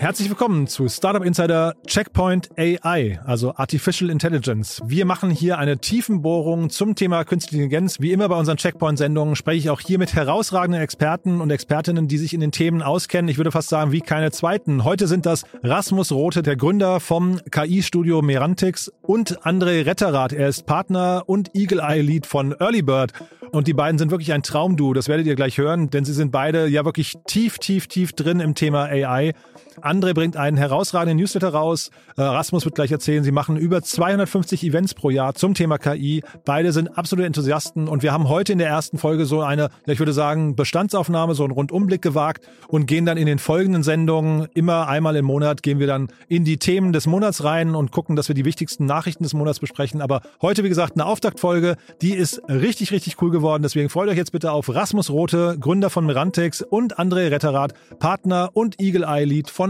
Herzlich willkommen zu Startup Insider Checkpoint AI, also Artificial Intelligence. Wir machen hier eine Tiefenbohrung zum Thema Künstliche Intelligenz. Wie immer bei unseren Checkpoint-Sendungen spreche ich auch hier mit herausragenden Experten und Expertinnen, die sich in den Themen auskennen. Ich würde fast sagen, wie keine zweiten. Heute sind das Rasmus Rote, der Gründer vom KI-Studio Merantix und André Retterath. Er ist Partner und Eagle Eye Lead von Earlybird. Und die beiden sind wirklich ein Traumduo. Das werdet ihr gleich hören, denn sie sind beide ja wirklich tief, tief, tief drin im Thema AI. André bringt einen herausragenden Newsletter raus. Äh, Rasmus wird gleich erzählen, sie machen über 250 Events pro Jahr zum Thema KI. Beide sind absolute Enthusiasten und wir haben heute in der ersten Folge so eine, ich würde sagen, Bestandsaufnahme, so einen Rundumblick gewagt und gehen dann in den folgenden Sendungen immer einmal im Monat gehen wir dann in die Themen des Monats rein und gucken, dass wir die wichtigsten Nachrichten des Monats besprechen. Aber heute, wie gesagt, eine Auftaktfolge, die ist richtig, richtig cool geworden. Deswegen freut euch jetzt bitte auf Rasmus Rote, Gründer von Merantix und André Retterath, Partner und Eagle Eye Lead von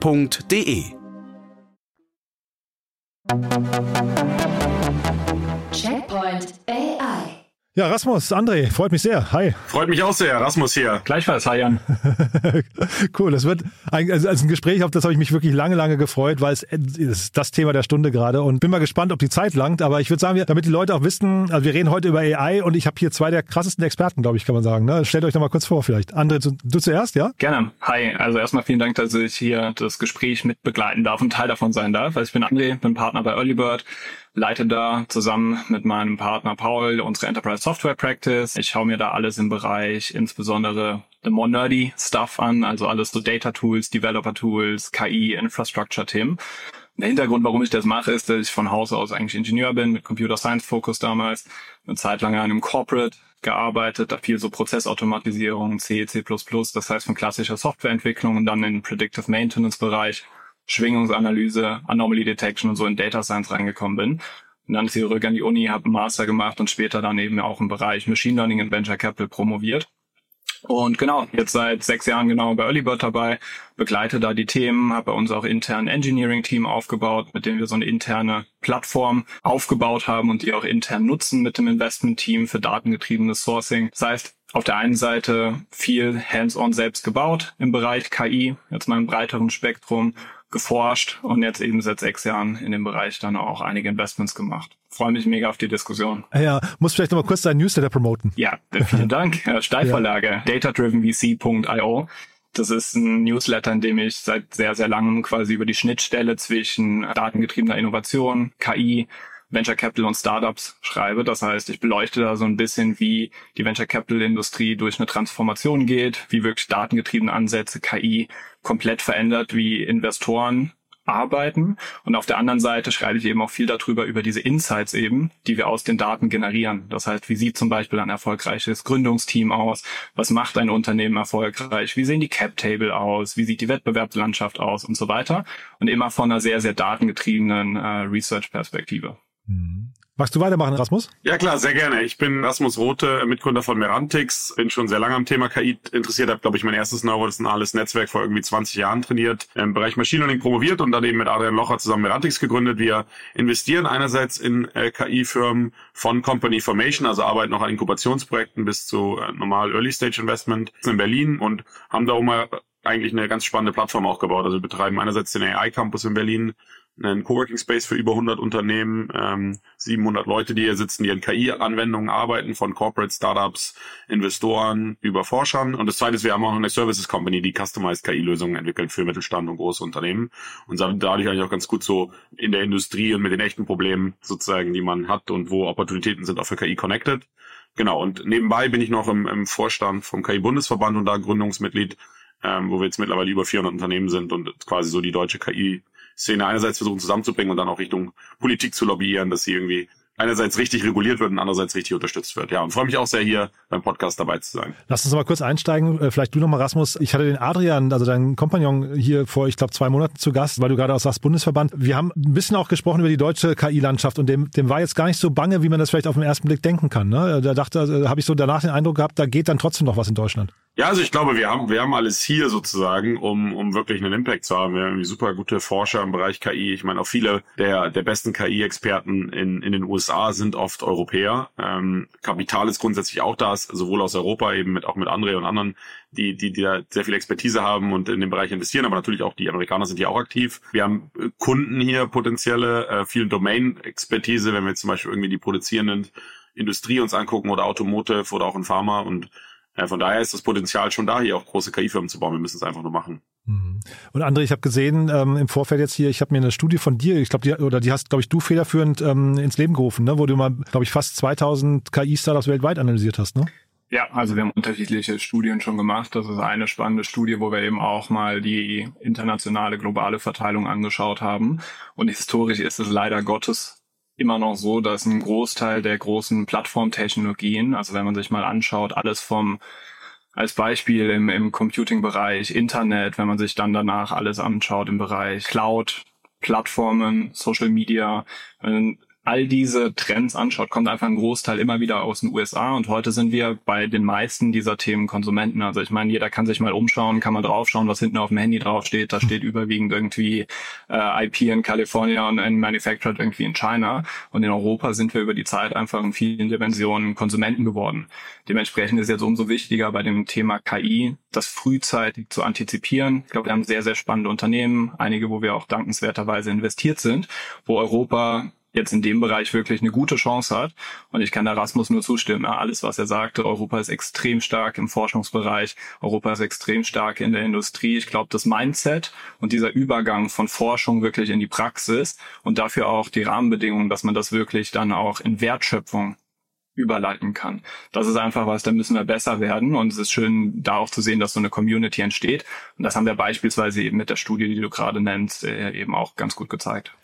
www.ftf.de. Checkpoint AI Ja, Rasmus, André, freut mich sehr. Hi. Freut mich auch sehr, Rasmus hier. Gleichfalls, hi Jan. cool, das wird ein, also ein Gespräch, auf das habe ich mich wirklich lange, lange gefreut, weil es ist das Thema der Stunde gerade und bin mal gespannt, ob die Zeit langt. Aber ich würde sagen, damit die Leute auch wissen, also wir reden heute über AI und ich habe hier zwei der krassesten Experten, glaube ich, kann man sagen. Ne? Stellt euch noch mal kurz vor vielleicht. André, du, du zuerst, ja? Gerne. Hi, also erstmal vielen Dank, dass ich hier das Gespräch mit begleiten darf und Teil davon sein darf. Also ich bin André, bin Partner bei Earlybird leite da zusammen mit meinem Partner Paul unsere Enterprise Software Practice. Ich schaue mir da alles im Bereich insbesondere the more nerdy Stuff an, also alles so Data Tools, Developer Tools, KI, Infrastructure Themen. Der Hintergrund, warum ich das mache, ist, dass ich von Haus aus eigentlich Ingenieur bin, mit Computer Science Focus damals, eine Zeit lang an einem Corporate gearbeitet, da viel so Prozessautomatisierung, C, C++, das heißt von klassischer Softwareentwicklung und dann in Predictive Maintenance Bereich Schwingungsanalyse, Anomaly Detection und so in Data Science reingekommen bin. Und dann zurück an die Uni, habe einen Master gemacht und später dann eben auch im Bereich Machine Learning und Venture Capital promoviert. Und genau, jetzt seit sechs Jahren genau bei Earlybird dabei, begleite da die Themen, habe bei uns auch intern Engineering-Team aufgebaut, mit dem wir so eine interne Plattform aufgebaut haben und die auch intern nutzen mit dem Investment-Team für datengetriebenes Sourcing. Das heißt, auf der einen Seite viel hands-on selbst gebaut im Bereich KI, jetzt mal im breiteren Spektrum, geforscht und jetzt eben seit sechs Jahren in dem Bereich dann auch einige Investments gemacht. Freue mich mega auf die Diskussion. Ja, muss vielleicht nochmal kurz deinen Newsletter promoten. Ja, vielen Dank. Steilvorlage, ja. datadrivenvc.io. Das ist ein Newsletter, in dem ich seit sehr, sehr langem quasi über die Schnittstelle zwischen datengetriebener Innovation, KI, Venture Capital und Startups schreibe. Das heißt, ich beleuchte da so ein bisschen, wie die Venture Capital Industrie durch eine Transformation geht, wie wirklich datengetriebene Ansätze, KI komplett verändert, wie Investoren arbeiten. Und auf der anderen Seite schreibe ich eben auch viel darüber, über diese Insights eben, die wir aus den Daten generieren. Das heißt, wie sieht zum Beispiel ein erfolgreiches Gründungsteam aus? Was macht ein Unternehmen erfolgreich? Wie sehen die Cap-Table aus? Wie sieht die Wettbewerbslandschaft aus? Und so weiter. Und immer von einer sehr, sehr datengetriebenen äh, Research-Perspektive. Magst du weitermachen, Rasmus? Ja klar, sehr gerne. Ich bin Rasmus Rote, Mitgründer von Merantix, bin schon sehr lange am Thema KI interessiert, habe glaube ich mein erstes neuronales Netzwerk vor irgendwie 20 Jahren trainiert, im Bereich Machine Learning promoviert und dann eben mit Adrian Locher zusammen Merantix gegründet. Wir investieren einerseits in äh, KI-Firmen von Company Formation, also arbeiten noch an Inkubationsprojekten bis zu äh, normal Early Stage Investment in Berlin und haben darum mal eigentlich eine ganz spannende Plattform auch gebaut. Also wir betreiben einerseits den AI Campus in Berlin, einen Coworking Space für über 100 Unternehmen, ähm, 700 Leute, die hier sitzen, die in KI-Anwendungen arbeiten, von Corporate Startups, Investoren über Forschern. Und das zweite ist, wir haben auch eine Services Company, die Customized KI-Lösungen entwickelt für Mittelstand und große Unternehmen. Und dadurch eigentlich auch ganz gut so in der Industrie und mit den echten Problemen sozusagen, die man hat und wo Opportunitäten sind, auch für KI connected. Genau, und nebenbei bin ich noch im, im Vorstand vom KI-Bundesverband und da Gründungsmitglied, ähm, wo wir jetzt mittlerweile über 400 Unternehmen sind und quasi so die deutsche KI Szene einerseits versuchen zusammenzubringen und dann auch Richtung Politik zu lobbyieren, dass sie irgendwie einerseits richtig reguliert wird und andererseits richtig unterstützt wird. Ja, und freue mich auch sehr hier beim Podcast dabei zu sein. Lass uns mal kurz einsteigen. Äh, vielleicht du nochmal, Rasmus. Ich hatte den Adrian, also deinen Kompagnon, hier vor, ich glaube, zwei Monaten zu Gast, weil du gerade auch sagst, Bundesverband. Wir haben ein bisschen auch gesprochen über die deutsche KI-Landschaft und dem, dem war jetzt gar nicht so bange, wie man das vielleicht auf den ersten Blick denken kann. Ne? Da dachte, also, habe ich so danach den Eindruck gehabt, da geht dann trotzdem noch was in Deutschland. Ja, also ich glaube, wir haben, wir haben alles hier sozusagen, um, um wirklich einen Impact zu haben. Wir haben super gute Forscher im Bereich KI. Ich meine, auch viele der, der besten KI-Experten in, in den USA sind oft Europäer. Ähm, Kapital ist grundsätzlich auch da, sowohl aus Europa eben mit, auch mit Andre und anderen, die, die, die da sehr viel Expertise haben und in dem Bereich investieren, aber natürlich auch die Amerikaner sind hier auch aktiv. Wir haben äh, Kunden hier potenzielle, äh, viel Domain-Expertise, wenn wir jetzt zum Beispiel irgendwie die produzierenden Industrie uns angucken oder Automotive oder auch in Pharma und ja, von daher ist das Potenzial schon da, hier auch große KI-Firmen zu bauen. Wir müssen es einfach nur machen. Mhm. Und André, ich habe gesehen ähm, im Vorfeld jetzt hier, ich habe mir eine Studie von dir, ich glaube, die, oder die hast, glaube ich, du federführend ähm, ins Leben gerufen, ne? wo du mal, glaube ich, fast 2000 KI-Startups weltweit analysiert hast, ne? Ja, also wir haben unterschiedliche Studien schon gemacht. Das ist eine spannende Studie, wo wir eben auch mal die internationale globale Verteilung angeschaut haben. Und historisch ist es leider Gottes immer noch so, dass ein Großteil der großen Plattformtechnologien, also wenn man sich mal anschaut, alles vom als Beispiel im, im Computing-Bereich, Internet, wenn man sich dann danach alles anschaut im Bereich Cloud, Plattformen, Social Media, all diese Trends anschaut, kommt einfach ein Großteil immer wieder aus den USA und heute sind wir bei den meisten dieser Themen Konsumenten. Also ich meine, jeder kann sich mal umschauen, kann mal draufschauen, was hinten auf dem Handy draufsteht. Da steht überwiegend irgendwie äh, IP in Kalifornien und manufactured irgendwie in China. Und in Europa sind wir über die Zeit einfach in vielen Dimensionen Konsumenten geworden. Dementsprechend ist jetzt umso wichtiger bei dem Thema KI, das frühzeitig zu antizipieren. Ich glaube, wir haben sehr, sehr spannende Unternehmen, einige, wo wir auch dankenswerterweise investiert sind, wo Europa jetzt in dem Bereich wirklich eine gute Chance hat. Und ich kann Erasmus nur zustimmen. alles, was er sagte, Europa ist extrem stark im Forschungsbereich, Europa ist extrem stark in der Industrie. Ich glaube, das Mindset und dieser Übergang von Forschung wirklich in die Praxis und dafür auch die Rahmenbedingungen, dass man das wirklich dann auch in Wertschöpfung überleiten kann. Das ist einfach was, da müssen wir besser werden und es ist schön, da auch zu sehen, dass so eine Community entsteht. Und das haben wir beispielsweise eben mit der Studie, die du gerade nennst, äh, eben auch ganz gut gezeigt.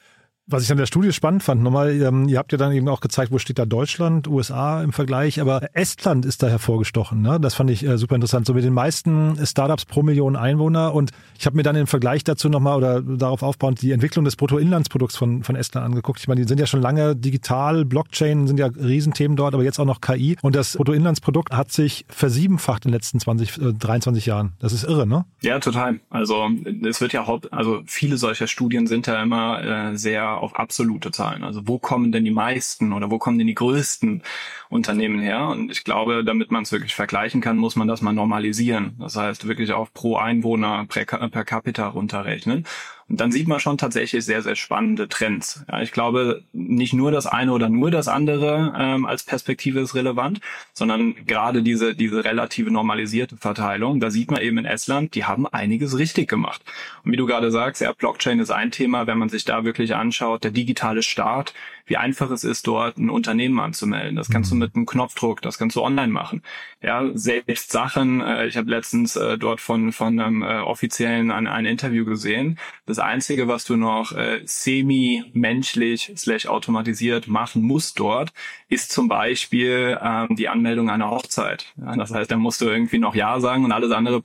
Was ich an der Studie spannend fand, nochmal, ähm, ihr habt ja dann eben auch gezeigt, wo steht da Deutschland, USA im Vergleich, aber Estland ist da hervorgestochen. Ne? Das fand ich äh, super interessant. So mit den meisten Startups pro Million Einwohner. Und ich habe mir dann im Vergleich dazu nochmal oder darauf aufbauend die Entwicklung des Bruttoinlandsprodukts von, von Estland angeguckt. Ich meine, die sind ja schon lange digital, Blockchain sind ja Riesenthemen dort, aber jetzt auch noch KI. Und das Bruttoinlandsprodukt hat sich versiebenfacht in den letzten 20, äh, 23 Jahren. Das ist irre, ne? Ja, total. Also es wird ja haupt, also viele solcher Studien sind ja immer äh, sehr auf absolute Zahlen. Also wo kommen denn die meisten oder wo kommen denn die größten Unternehmen her? Und ich glaube, damit man es wirklich vergleichen kann, muss man das mal normalisieren. Das heißt, wirklich auf pro Einwohner per, per capita runterrechnen. Und dann sieht man schon tatsächlich sehr, sehr spannende Trends. Ja, ich glaube, nicht nur das eine oder nur das andere ähm, als Perspektive ist relevant, sondern gerade diese, diese relative normalisierte Verteilung, da sieht man eben in Estland, die haben einiges richtig gemacht. Und wie du gerade sagst, ja, Blockchain ist ein Thema, wenn man sich da wirklich anschaut, der digitale Staat, wie einfach es ist, dort ein Unternehmen anzumelden. Das kannst du mhm. mit einem Knopfdruck, das kannst du online machen. Ja, selbst Sachen, äh, ich habe letztens äh, dort von, von einem äh, Offiziellen ein, ein Interview gesehen. Das Einzige, was du noch äh, semi-menschlich slash automatisiert machen musst dort, ist zum Beispiel ähm, die Anmeldung einer Hochzeit. Ja, das heißt, da musst du irgendwie noch Ja sagen und alles andere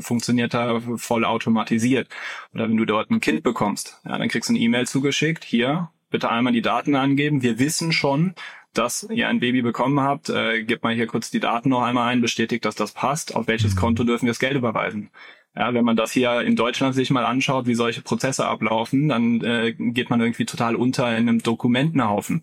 funktioniert da voll automatisiert. Oder wenn du dort ein Kind bekommst, ja, dann kriegst du eine E-Mail zugeschickt, hier, bitte einmal die Daten angeben. Wir wissen schon, dass ihr ein Baby bekommen habt. Äh, gebt mal hier kurz die Daten noch einmal ein, bestätigt, dass das passt. Auf welches mhm. Konto dürfen wir das Geld überweisen? Ja, wenn man das hier in Deutschland sich mal anschaut, wie solche Prozesse ablaufen, dann äh, geht man irgendwie total unter in einem Dokumentenhaufen.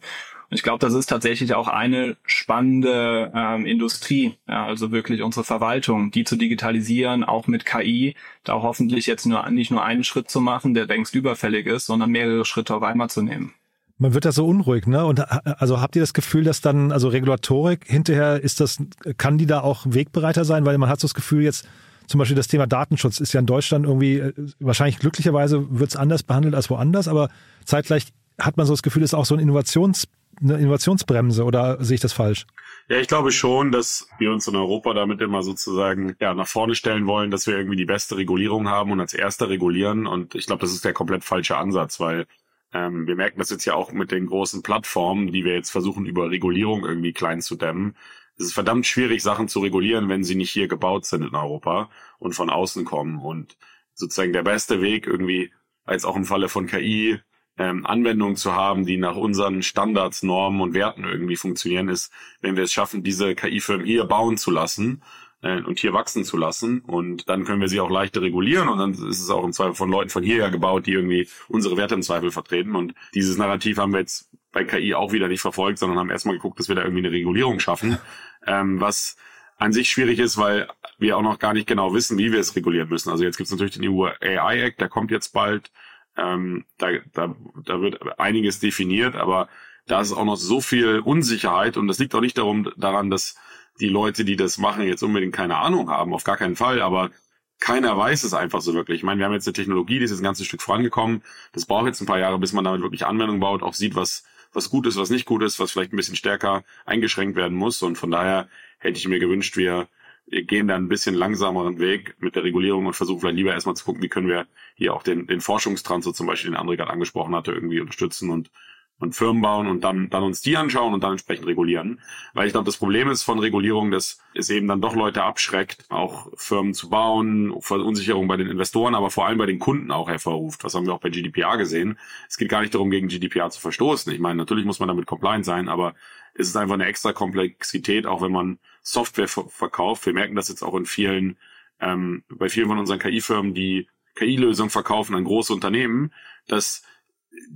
Und ich glaube, das ist tatsächlich auch eine spannende ähm, Industrie, ja, also wirklich unsere Verwaltung, die zu digitalisieren, auch mit KI, da hoffentlich jetzt nur nicht nur einen Schritt zu machen, der längst überfällig ist, sondern mehrere Schritte auf einmal zu nehmen. Man wird da so unruhig, ne? Und also habt ihr das Gefühl, dass dann, also Regulatorik hinterher ist das, kann die da auch Wegbereiter sein? Weil man hat so das Gefühl, jetzt zum Beispiel das Thema Datenschutz ist ja in Deutschland irgendwie, äh, wahrscheinlich glücklicherweise wird es anders behandelt als woanders, aber zeitgleich hat man so das Gefühl, ist auch so ein Innovations, eine Innovationsbremse oder sehe ich das falsch? Ja, ich glaube schon, dass wir uns in Europa damit immer sozusagen ja, nach vorne stellen wollen, dass wir irgendwie die beste Regulierung haben und als erster regulieren. Und ich glaube, das ist der komplett falsche Ansatz, weil ähm, wir merken das jetzt ja auch mit den großen Plattformen, die wir jetzt versuchen, über Regulierung irgendwie klein zu dämmen. Es ist verdammt schwierig, Sachen zu regulieren, wenn sie nicht hier gebaut sind in Europa und von außen kommen. Und sozusagen der beste Weg irgendwie, als auch im Falle von KI, ähm, Anwendungen zu haben, die nach unseren Standards, Normen und Werten irgendwie funktionieren, ist, wenn wir es schaffen, diese KI-Firmen hier bauen zu lassen äh, und hier wachsen zu lassen. Und dann können wir sie auch leichter regulieren und dann ist es auch im Zweifel von Leuten von hierher gebaut, die irgendwie unsere Werte im Zweifel vertreten. Und dieses Narrativ haben wir jetzt bei KI auch wieder nicht verfolgt, sondern haben erstmal geguckt, dass wir da irgendwie eine Regulierung schaffen, ähm, was an sich schwierig ist, weil wir auch noch gar nicht genau wissen, wie wir es regulieren müssen. Also jetzt gibt es natürlich den EU AI Act, der kommt jetzt bald. Ähm, da, da, da wird einiges definiert, aber da ist auch noch so viel Unsicherheit und das liegt auch nicht darum, daran, dass die Leute, die das machen, jetzt unbedingt keine Ahnung haben, auf gar keinen Fall, aber keiner weiß es einfach so wirklich. Ich meine, wir haben jetzt eine Technologie, die ist jetzt ein ganzes Stück vorangekommen. Das braucht jetzt ein paar Jahre, bis man damit wirklich Anwendung baut, auch sieht, was, was gut ist, was nicht gut ist, was vielleicht ein bisschen stärker eingeschränkt werden muss. Und von daher hätte ich mir gewünscht, wir, wir gehen da ein bisschen langsameren Weg mit der Regulierung und versuchen vielleicht lieber erstmal zu gucken, wie können wir hier auch den, den Forschungstransfer zum Beispiel, den André gerade angesprochen hatte, irgendwie unterstützen und und Firmen bauen und dann, dann uns die anschauen und dann entsprechend regulieren. Weil ich glaube, das Problem ist von Regulierung, dass es eben dann doch Leute abschreckt, auch Firmen zu bauen, Verunsicherung bei den Investoren, aber vor allem bei den Kunden auch hervorruft. Das haben wir auch bei GDPR gesehen. Es geht gar nicht darum, gegen GDPR zu verstoßen. Ich meine, natürlich muss man damit compliant sein, aber es ist einfach eine extra Komplexität, auch wenn man Software verkauft. Wir merken das jetzt auch in vielen, ähm, bei vielen von unseren KI-Firmen, die KI-Lösungen verkaufen an große Unternehmen, dass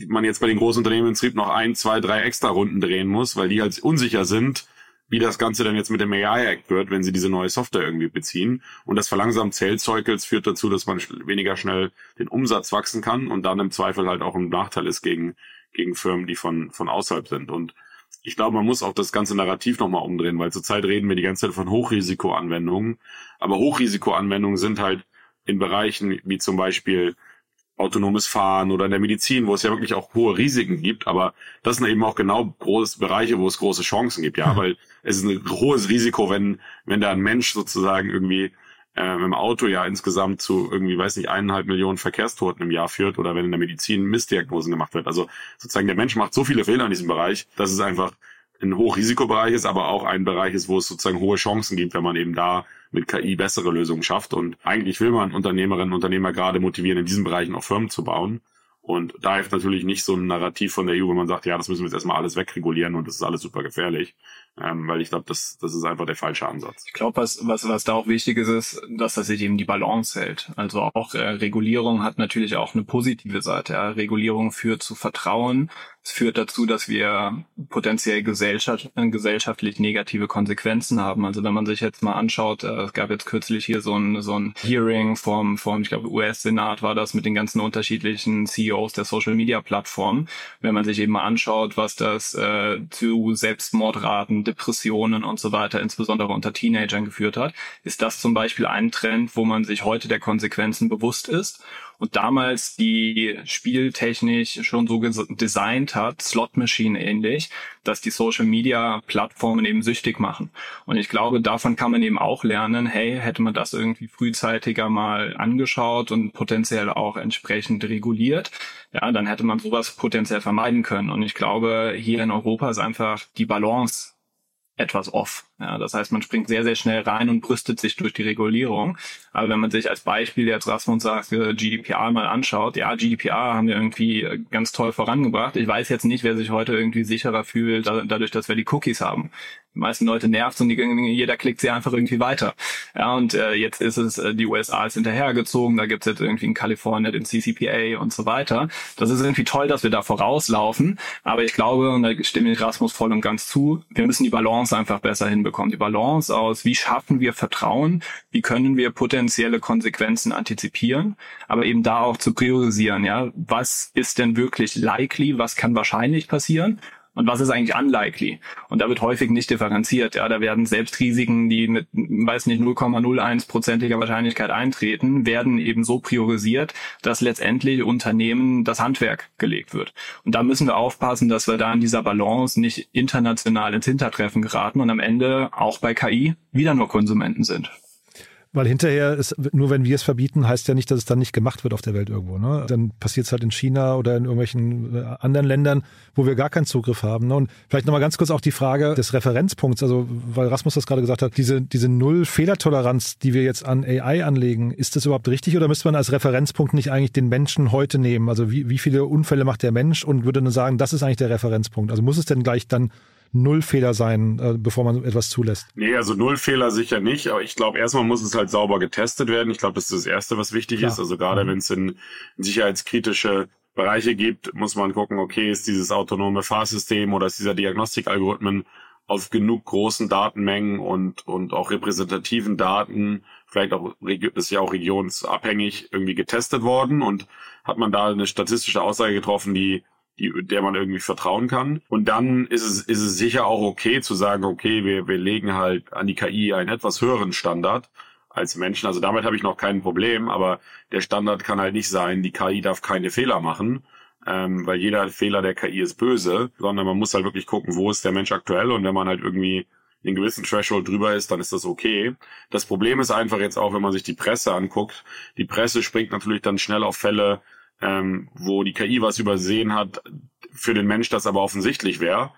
man jetzt bei den großen Unternehmen im Prinzip noch ein, zwei, drei extra Runden drehen muss, weil die halt unsicher sind, wie das Ganze dann jetzt mit dem AI Act wird, wenn sie diese neue Software irgendwie beziehen. Und das verlangsamt Cycles führt dazu, dass man weniger schnell den Umsatz wachsen kann und dann im Zweifel halt auch ein Nachteil ist gegen, gegen Firmen, die von, von außerhalb sind. Und ich glaube, man muss auch das ganze Narrativ nochmal umdrehen, weil zurzeit reden wir die ganze Zeit von Hochrisikoanwendungen. Aber Hochrisikoanwendungen sind halt in Bereichen wie zum Beispiel autonomes Fahren oder in der Medizin, wo es ja wirklich auch hohe Risiken gibt, aber das sind eben auch genau große Bereiche, wo es große Chancen gibt, ja, mhm. weil es ist ein hohes Risiko, wenn, wenn da ein Mensch sozusagen irgendwie äh, im Auto ja insgesamt zu irgendwie, weiß nicht, eineinhalb Millionen Verkehrstoten im Jahr führt oder wenn in der Medizin Missdiagnosen gemacht wird. Also sozusagen der Mensch macht so viele Fehler in diesem Bereich, dass es einfach ein Hochrisikobereich ist, aber auch ein Bereich ist, wo es sozusagen hohe Chancen gibt, wenn man eben da mit KI bessere Lösungen schafft. Und eigentlich will man Unternehmerinnen und Unternehmer gerade motivieren, in diesen Bereichen auch Firmen zu bauen. Und da hilft natürlich nicht so ein Narrativ von der EU, wenn man sagt, ja, das müssen wir jetzt erstmal alles wegregulieren und das ist alles super gefährlich. Ähm, weil ich glaube, das, das ist einfach der falsche Ansatz. Ich glaube, was, was, was da auch wichtig ist, ist, dass das sich eben die Balance hält. Also auch äh, Regulierung hat natürlich auch eine positive Seite. Ja. Regulierung führt zu Vertrauen, es führt dazu, dass wir potenziell gesellschaft, äh, gesellschaftlich negative Konsequenzen haben. Also wenn man sich jetzt mal anschaut, äh, es gab jetzt kürzlich hier so ein, so ein Hearing vom, vom ich glaube, US-Senat war das mit den ganzen unterschiedlichen CEOs der Social-Media-Plattformen. Wenn man sich eben mal anschaut, was das äh, zu Selbstmordraten, Depressionen und so weiter, insbesondere unter Teenagern geführt hat, ist das zum Beispiel ein Trend, wo man sich heute der Konsequenzen bewusst ist und damals die spieltechnisch schon so designt hat, Slot Machine ähnlich, dass die Social Media Plattformen eben süchtig machen. Und ich glaube, davon kann man eben auch lernen, hey, hätte man das irgendwie frühzeitiger mal angeschaut und potenziell auch entsprechend reguliert, ja, dann hätte man sowas potenziell vermeiden können. Und ich glaube, hier in Europa ist einfach die Balance etwas off. Ja, das heißt, man springt sehr, sehr schnell rein und brüstet sich durch die Regulierung. Aber wenn man sich als Beispiel jetzt Rasmus sagt, GDPR mal anschaut, ja, GDPR haben wir irgendwie ganz toll vorangebracht. Ich weiß jetzt nicht, wer sich heute irgendwie sicherer fühlt, dadurch, dass wir die Cookies haben die meisten Leute nervt und die, jeder klickt sie einfach irgendwie weiter. Ja, und äh, jetzt ist es, äh, die USA ist hinterhergezogen, da gibt's jetzt irgendwie in Kalifornien den CCPA und so weiter. Das ist irgendwie toll, dass wir da vorauslaufen, aber ich glaube, und da stimme ich Rasmus voll und ganz zu, wir müssen die Balance einfach besser hinbekommen. Die Balance aus, wie schaffen wir Vertrauen, wie können wir potenzielle Konsequenzen antizipieren, aber eben da auch zu priorisieren, ja, was ist denn wirklich likely, was kann wahrscheinlich passieren und was ist eigentlich unlikely. Und da wird häufig nicht differenziert. Ja, da werden selbst Risiken, die mit, weiß nicht, 0,01-prozentiger Wahrscheinlichkeit eintreten, werden eben so priorisiert, dass letztendlich Unternehmen das Handwerk gelegt wird. Und da müssen wir aufpassen, dass wir da in dieser Balance nicht international ins Hintertreffen geraten und am Ende auch bei KI wieder nur Konsumenten sind. Weil hinterher ist, nur wenn wir es verbieten, heißt ja nicht, dass es dann nicht gemacht wird auf der Welt irgendwo. Ne? Dann passiert es halt in China oder in irgendwelchen äh, anderen Ländern, wo wir gar keinen Zugriff haben. Ne? Und vielleicht nochmal ganz kurz auch die Frage des Referenzpunkts, also weil Rasmus das gerade gesagt hat, diese, diese Null-Fehlertoleranz, die wir jetzt an AI anlegen, ist das überhaupt richtig oder müsste man als Referenzpunkt nicht eigentlich den Menschen heute nehmen? Also wie, wie viele Unfälle macht der Mensch und würde dann sagen, das ist eigentlich der Referenzpunkt? Also muss es denn gleich dann Nullfehler sein, äh, bevor man etwas zulässt? Nee, also Nullfehler sicher nicht, aber ich glaube, erstmal muss es halt sauber getestet werden. Ich glaube, das ist das Erste, was wichtig Klar. ist. Also gerade mhm. wenn es in sicherheitskritische Bereiche gibt, muss man gucken, okay, ist dieses autonome Fahrsystem oder ist dieser Diagnostikalgorithmen auf genug großen Datenmengen und, und auch repräsentativen Daten, vielleicht auch, ist ja auch regionsabhängig irgendwie getestet worden und hat man da eine statistische Aussage getroffen, die die, der man irgendwie vertrauen kann. Und dann ist es, ist es sicher auch okay zu sagen, okay, wir, wir legen halt an die KI einen etwas höheren Standard als Menschen. Also damit habe ich noch kein Problem, aber der Standard kann halt nicht sein, die KI darf keine Fehler machen, ähm, weil jeder Fehler der KI ist böse, sondern man muss halt wirklich gucken, wo ist der Mensch aktuell und wenn man halt irgendwie einen gewissen Threshold drüber ist, dann ist das okay. Das Problem ist einfach jetzt auch, wenn man sich die Presse anguckt, die Presse springt natürlich dann schnell auf Fälle, ähm, wo die KI was übersehen hat, für den Mensch das aber offensichtlich wäre.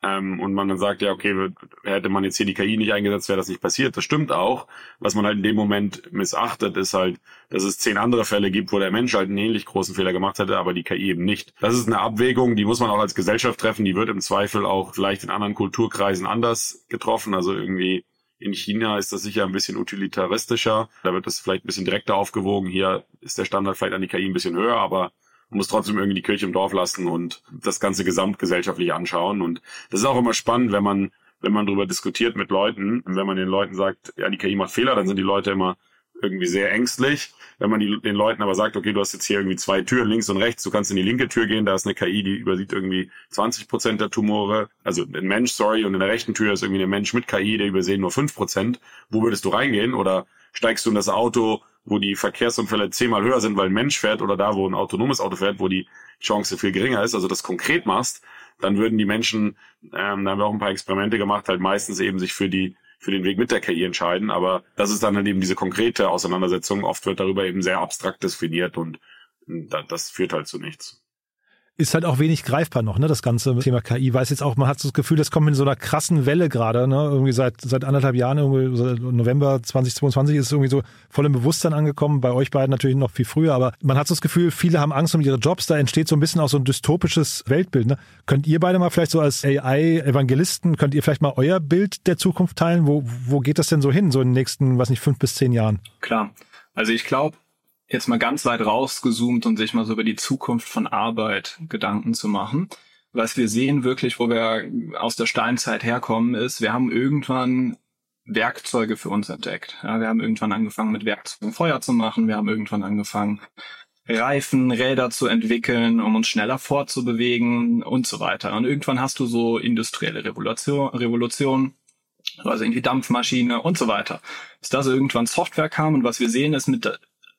Ähm, und man dann sagt, ja, okay, hätte man jetzt hier die KI nicht eingesetzt, wäre das nicht passiert. Das stimmt auch. Was man halt in dem Moment missachtet, ist halt, dass es zehn andere Fälle gibt, wo der Mensch halt einen ähnlich großen Fehler gemacht hätte, aber die KI eben nicht. Das ist eine Abwägung, die muss man auch als Gesellschaft treffen. Die wird im Zweifel auch vielleicht in anderen Kulturkreisen anders getroffen. Also irgendwie in China ist das sicher ein bisschen utilitaristischer. Da wird das vielleicht ein bisschen direkter aufgewogen. Hier ist der Standard vielleicht an die KI ein bisschen höher, aber man muss trotzdem irgendwie die Kirche im Dorf lassen und das Ganze gesamtgesellschaftlich anschauen. Und das ist auch immer spannend, wenn man, wenn man darüber diskutiert mit Leuten. Und wenn man den Leuten sagt, ja, die KI macht Fehler, dann sind die Leute immer irgendwie sehr ängstlich. Wenn man die, den Leuten aber sagt, okay, du hast jetzt hier irgendwie zwei Türen links und rechts, du kannst in die linke Tür gehen, da ist eine KI, die übersieht irgendwie 20 Prozent der Tumore, also ein Mensch, sorry, und in der rechten Tür ist irgendwie ein Mensch mit KI, der übersehen nur 5 Prozent. Wo würdest du reingehen? Oder steigst du in das Auto, wo die Verkehrsunfälle zehnmal höher sind, weil ein Mensch fährt, oder da, wo ein autonomes Auto fährt, wo die Chance viel geringer ist, also das konkret machst, dann würden die Menschen, ähm, da haben wir auch ein paar Experimente gemacht, halt meistens eben sich für die für den Weg mit der KI entscheiden. Aber das ist dann halt eben diese konkrete Auseinandersetzung. Oft wird darüber eben sehr abstrakt definiert und das führt halt zu nichts ist halt auch wenig greifbar noch, ne, das ganze Thema KI. Weiß jetzt auch, man hat so das Gefühl, das kommt in so einer krassen Welle gerade, ne, irgendwie seit, seit anderthalb Jahren, irgendwie seit November 2022 ist es irgendwie so voll im Bewusstsein angekommen, bei euch beiden natürlich noch viel früher, aber man hat so das Gefühl, viele haben Angst um ihre Jobs, da entsteht so ein bisschen auch so ein dystopisches Weltbild, ne. Könnt ihr beide mal vielleicht so als AI-Evangelisten, könnt ihr vielleicht mal euer Bild der Zukunft teilen? Wo, wo geht das denn so hin, so in den nächsten, was nicht, fünf bis zehn Jahren? Klar. Also ich glaube, jetzt mal ganz weit rausgezoomt und sich mal so über die Zukunft von Arbeit Gedanken zu machen. Was wir sehen wirklich, wo wir aus der Steinzeit herkommen, ist, wir haben irgendwann Werkzeuge für uns entdeckt. Ja, wir haben irgendwann angefangen, mit Werkzeugen Feuer zu machen. Wir haben irgendwann angefangen, Reifen, Räder zu entwickeln, um uns schneller fortzubewegen und so weiter. Und irgendwann hast du so industrielle Revolution, Revolution also irgendwie Dampfmaschine und so weiter. Bis da so irgendwann Software kam und was wir sehen ist, mit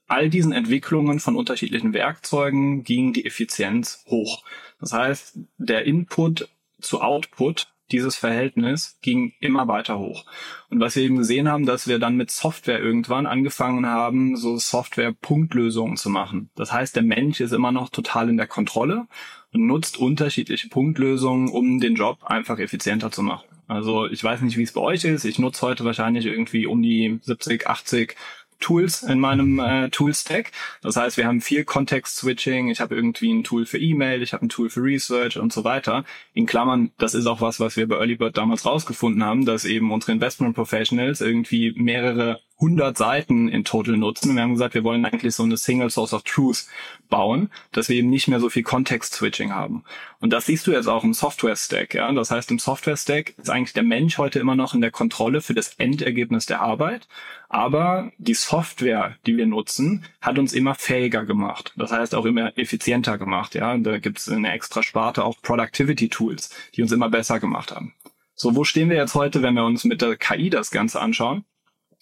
all diesen Entwicklungen von unterschiedlichen Werkzeugen ging die Effizienz hoch. Das heißt, der Input zu Output, dieses Verhältnis ging immer weiter hoch. Und was wir eben gesehen haben, dass wir dann mit Software irgendwann angefangen haben, so Software-Punktlösungen zu machen. Das heißt, der Mensch ist immer noch total in der Kontrolle und nutzt unterschiedliche Punktlösungen, um den Job einfach effizienter zu machen. Also ich weiß nicht, wie es bei euch ist. Ich nutze heute wahrscheinlich irgendwie um die 70, 80 Tools in meinem äh, Tool-Stack. Das heißt, wir haben viel Context-Switching. Ich habe irgendwie ein Tool für E-Mail, ich habe ein Tool für Research und so weiter. In Klammern, das ist auch was, was wir bei Earlybird damals rausgefunden haben, dass eben unsere Investment Professionals irgendwie mehrere 100 Seiten in total nutzen. Wir haben gesagt, wir wollen eigentlich so eine Single Source of Truth bauen, dass wir eben nicht mehr so viel Context-Switching haben. Und das siehst du jetzt auch im Software-Stack. Ja? Das heißt, im Software-Stack ist eigentlich der Mensch heute immer noch in der Kontrolle für das Endergebnis der Arbeit. Aber die Software, die wir nutzen, hat uns immer fähiger gemacht. Das heißt auch immer effizienter gemacht. Ja, da gibt es eine extra Sparte auch Productivity Tools, die uns immer besser gemacht haben. So, wo stehen wir jetzt heute, wenn wir uns mit der KI das Ganze anschauen?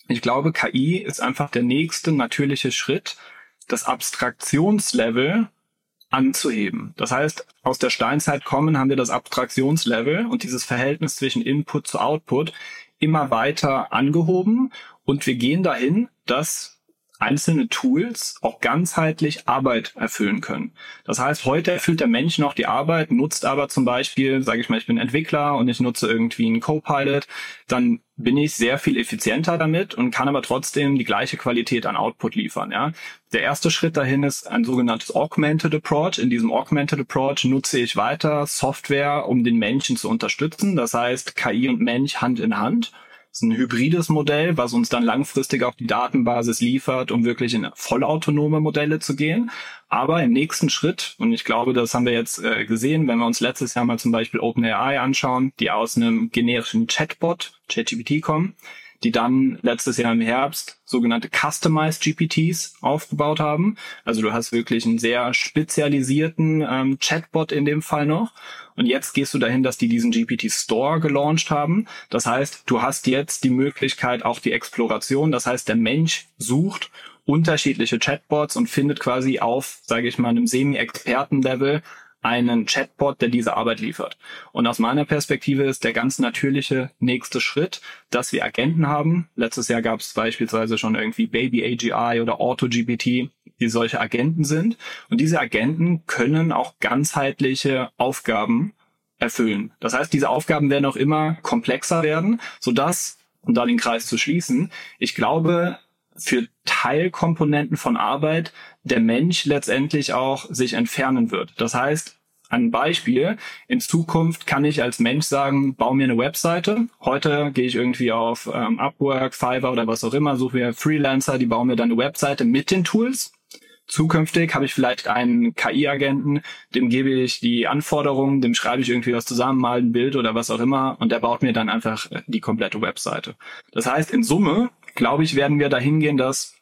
Ich glaube, KI ist einfach der nächste natürliche Schritt, das Abstraktionslevel anzuheben. Das heißt, aus der Steinzeit kommen haben wir das Abstraktionslevel und dieses Verhältnis zwischen Input zu Output immer weiter angehoben und wir gehen dahin, dass einzelne Tools auch ganzheitlich Arbeit erfüllen können. Das heißt, heute erfüllt der Mensch noch die Arbeit, nutzt aber zum Beispiel, sage ich mal, ich bin Entwickler und ich nutze irgendwie einen Copilot, dann bin ich sehr viel effizienter damit und kann aber trotzdem die gleiche Qualität an Output liefern. Ja? Der erste Schritt dahin ist ein sogenanntes Augmented Approach. In diesem Augmented Approach nutze ich weiter Software, um den Menschen zu unterstützen. Das heißt, KI und Mensch Hand in Hand ist ein hybrides Modell, was uns dann langfristig auch die Datenbasis liefert, um wirklich in vollautonome Modelle zu gehen. Aber im nächsten Schritt, und ich glaube, das haben wir jetzt äh, gesehen, wenn wir uns letztes Jahr mal zum Beispiel OpenAI anschauen, die aus einem generischen Chatbot, ChatGPT kommen, die dann letztes Jahr im Herbst sogenannte Customized GPTs aufgebaut haben. Also du hast wirklich einen sehr spezialisierten ähm, Chatbot in dem Fall noch. Und jetzt gehst du dahin, dass die diesen GPT Store gelauncht haben. Das heißt, du hast jetzt die Möglichkeit, auch die Exploration. Das heißt, der Mensch sucht unterschiedliche Chatbots und findet quasi auf, sage ich mal, einem Semi-Experten-Level einen Chatbot, der diese Arbeit liefert. Und aus meiner Perspektive ist der ganz natürliche nächste Schritt, dass wir Agenten haben. Letztes Jahr gab es beispielsweise schon irgendwie Baby AGI oder AutoGPT, die solche Agenten sind. Und diese Agenten können auch ganzheitliche Aufgaben erfüllen. Das heißt, diese Aufgaben werden auch immer komplexer werden, sodass, um da den Kreis zu schließen, ich glaube, für Teilkomponenten von Arbeit der Mensch letztendlich auch sich entfernen wird. Das heißt, ein Beispiel. In Zukunft kann ich als Mensch sagen, bau mir eine Webseite. Heute gehe ich irgendwie auf ähm, Upwork, Fiverr oder was auch immer, suche mir Freelancer, die bauen mir dann eine Webseite mit den Tools. Zukünftig habe ich vielleicht einen KI-Agenten, dem gebe ich die Anforderungen, dem schreibe ich irgendwie was zusammen, mal ein Bild oder was auch immer und der baut mir dann einfach die komplette Webseite. Das heißt, in Summe glaube ich, werden wir dahin gehen, dass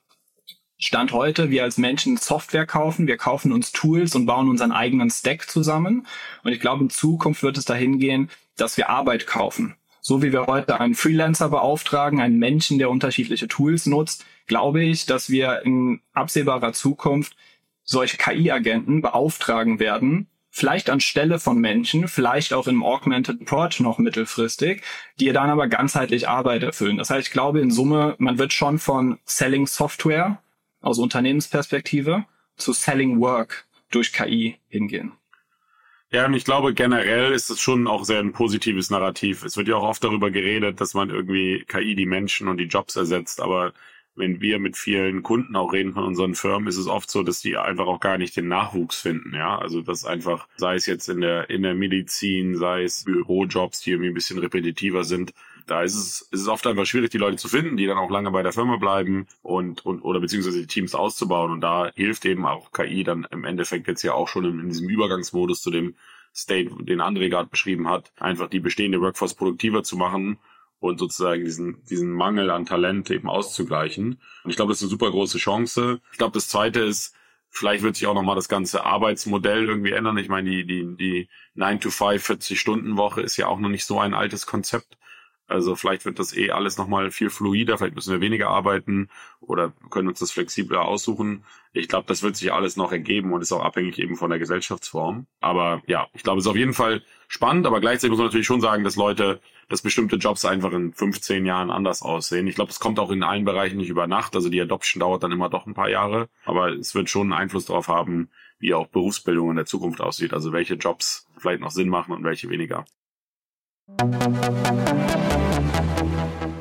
Stand heute wir als Menschen Software kaufen, wir kaufen uns Tools und bauen unseren eigenen Stack zusammen. Und ich glaube, in Zukunft wird es dahin gehen, dass wir Arbeit kaufen. So wie wir heute einen Freelancer beauftragen, einen Menschen, der unterschiedliche Tools nutzt, glaube ich, dass wir in absehbarer Zukunft solche KI-Agenten beauftragen werden, vielleicht anstelle von Menschen, vielleicht auch im Augmented Approach noch mittelfristig, die dann aber ganzheitlich Arbeit erfüllen. Das heißt, ich glaube in Summe, man wird schon von Selling Software aus Unternehmensperspektive zu Selling Work durch KI hingehen. Ja, und ich glaube, generell ist es schon auch sehr ein positives Narrativ. Es wird ja auch oft darüber geredet, dass man irgendwie KI die Menschen und die Jobs ersetzt, aber wenn wir mit vielen Kunden auch reden von unseren Firmen, ist es oft so, dass die einfach auch gar nicht den Nachwuchs finden. Ja, also das einfach, sei es jetzt in der, in der Medizin, sei es Bürojobs, die irgendwie ein bisschen repetitiver sind. Da ist es, ist es oft einfach schwierig, die Leute zu finden, die dann auch lange bei der Firma bleiben und, und, oder beziehungsweise die Teams auszubauen. Und da hilft eben auch KI dann im Endeffekt jetzt ja auch schon in, in diesem Übergangsmodus zu dem State, den André gerade beschrieben hat, einfach die bestehende Workforce produktiver zu machen und sozusagen diesen, diesen Mangel an Talent eben auszugleichen. Und ich glaube, das ist eine super große Chance. Ich glaube, das zweite ist, vielleicht wird sich auch nochmal das ganze Arbeitsmodell irgendwie ändern. Ich meine, die, die, die 9 to 5, 40 Stunden Woche ist ja auch noch nicht so ein altes Konzept. Also vielleicht wird das eh alles nochmal viel fluider, vielleicht müssen wir weniger arbeiten oder können uns das flexibler aussuchen. Ich glaube, das wird sich alles noch ergeben und ist auch abhängig eben von der Gesellschaftsform. Aber ja, ich glaube, es ist auf jeden Fall spannend, aber gleichzeitig muss man natürlich schon sagen, dass Leute, dass bestimmte Jobs einfach in 15 Jahren anders aussehen. Ich glaube, es kommt auch in allen Bereichen nicht über Nacht. Also die Adoption dauert dann immer doch ein paar Jahre, aber es wird schon einen Einfluss darauf haben, wie auch Berufsbildung in der Zukunft aussieht. Also welche Jobs vielleicht noch Sinn machen und welche weniger. Thank you.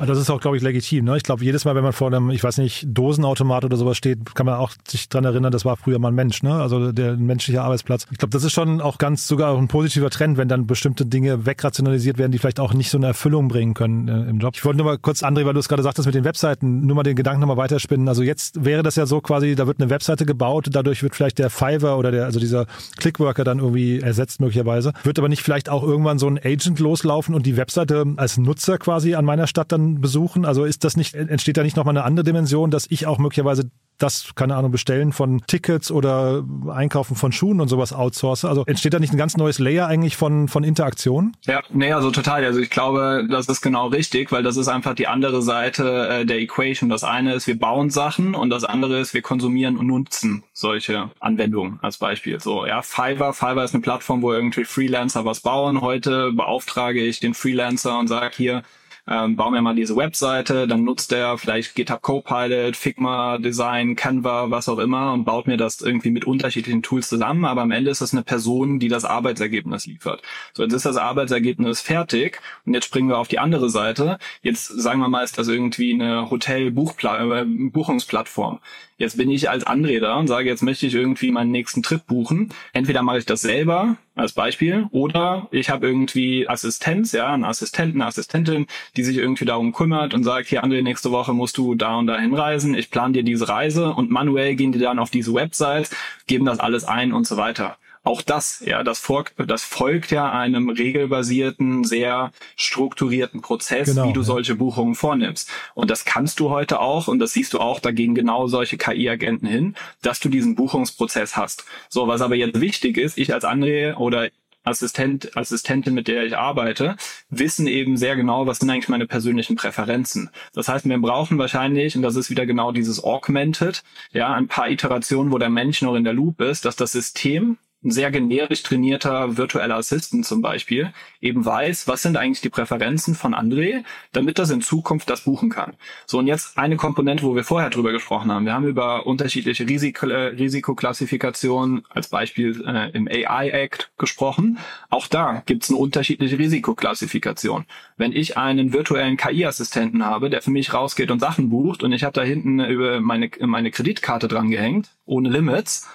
Das ist auch, glaube ich, legitim. Ne? Ich glaube, jedes Mal, wenn man vor einem, ich weiß nicht, Dosenautomat oder sowas steht, kann man auch sich dran erinnern, das war früher mal ein Mensch, ne? Also der menschliche Arbeitsplatz. Ich glaube, das ist schon auch ganz sogar auch ein positiver Trend, wenn dann bestimmte Dinge wegrationalisiert werden, die vielleicht auch nicht so eine Erfüllung bringen können äh, im Job. Ich wollte nur mal kurz, André, weil du es gerade sagtest mit den Webseiten, nur mal den Gedanken nochmal weiterspinnen. Also jetzt wäre das ja so quasi, da wird eine Webseite gebaut, dadurch wird vielleicht der Fiverr oder der, also dieser Clickworker dann irgendwie ersetzt möglicherweise. Wird aber nicht vielleicht auch irgendwann so ein Agent loslaufen und die Webseite als Nutzer quasi an meiner Stadt dann besuchen? Also ist das nicht, entsteht da nicht nochmal eine andere Dimension, dass ich auch möglicherweise das, keine Ahnung, Bestellen von Tickets oder Einkaufen von Schuhen und sowas outsource? Also entsteht da nicht ein ganz neues Layer eigentlich von, von Interaktion? Ja, nee, also total. Also ich glaube, das ist genau richtig, weil das ist einfach die andere Seite äh, der Equation. Das eine ist, wir bauen Sachen und das andere ist, wir konsumieren und nutzen solche Anwendungen als Beispiel. So, ja, Fiverr, Fiverr ist eine Plattform, wo irgendwie Freelancer was bauen. Heute beauftrage ich den Freelancer und sage hier, ähm, bau mir mal diese Webseite, dann nutzt er vielleicht GitHub Copilot, Figma, Design, Canva, was auch immer und baut mir das irgendwie mit unterschiedlichen Tools zusammen, aber am Ende ist das eine Person, die das Arbeitsergebnis liefert. So, jetzt ist das Arbeitsergebnis fertig und jetzt springen wir auf die andere Seite. Jetzt sagen wir mal, ist das irgendwie eine Hotel-Buchungsplattform. Jetzt bin ich als da und sage, jetzt möchte ich irgendwie meinen nächsten Trip buchen. Entweder mache ich das selber als Beispiel oder ich habe irgendwie Assistenz, ja, einen Assistenten, eine Assistentin, die sich irgendwie darum kümmert und sagt, hier André, nächste Woche musst du da und da hinreisen. Ich plane dir diese Reise und manuell gehen die dann auf diese Websites, geben das alles ein und so weiter auch das, ja, das, folgt, das folgt ja einem regelbasierten, sehr strukturierten Prozess, genau, wie du ja. solche Buchungen vornimmst. Und das kannst du heute auch, und das siehst du auch, da gehen genau solche KI-Agenten hin, dass du diesen Buchungsprozess hast. So, was aber jetzt wichtig ist, ich als André oder Assistent, Assistentin, mit der ich arbeite, wissen eben sehr genau, was sind eigentlich meine persönlichen Präferenzen. Das heißt, wir brauchen wahrscheinlich, und das ist wieder genau dieses Augmented, ja, ein paar Iterationen, wo der Mensch noch in der Loop ist, dass das System ein sehr generisch trainierter virtueller Assistent zum Beispiel eben weiß, was sind eigentlich die Präferenzen von André, damit das in Zukunft das buchen kann. So, und jetzt eine Komponente, wo wir vorher drüber gesprochen haben. Wir haben über unterschiedliche Risik äh, Risikoklassifikationen als Beispiel äh, im AI Act gesprochen. Auch da gibt es eine unterschiedliche Risikoklassifikation. Wenn ich einen virtuellen KI-Assistenten habe, der für mich rausgeht und Sachen bucht und ich habe da hinten über meine, meine Kreditkarte dran gehängt, ohne Limits,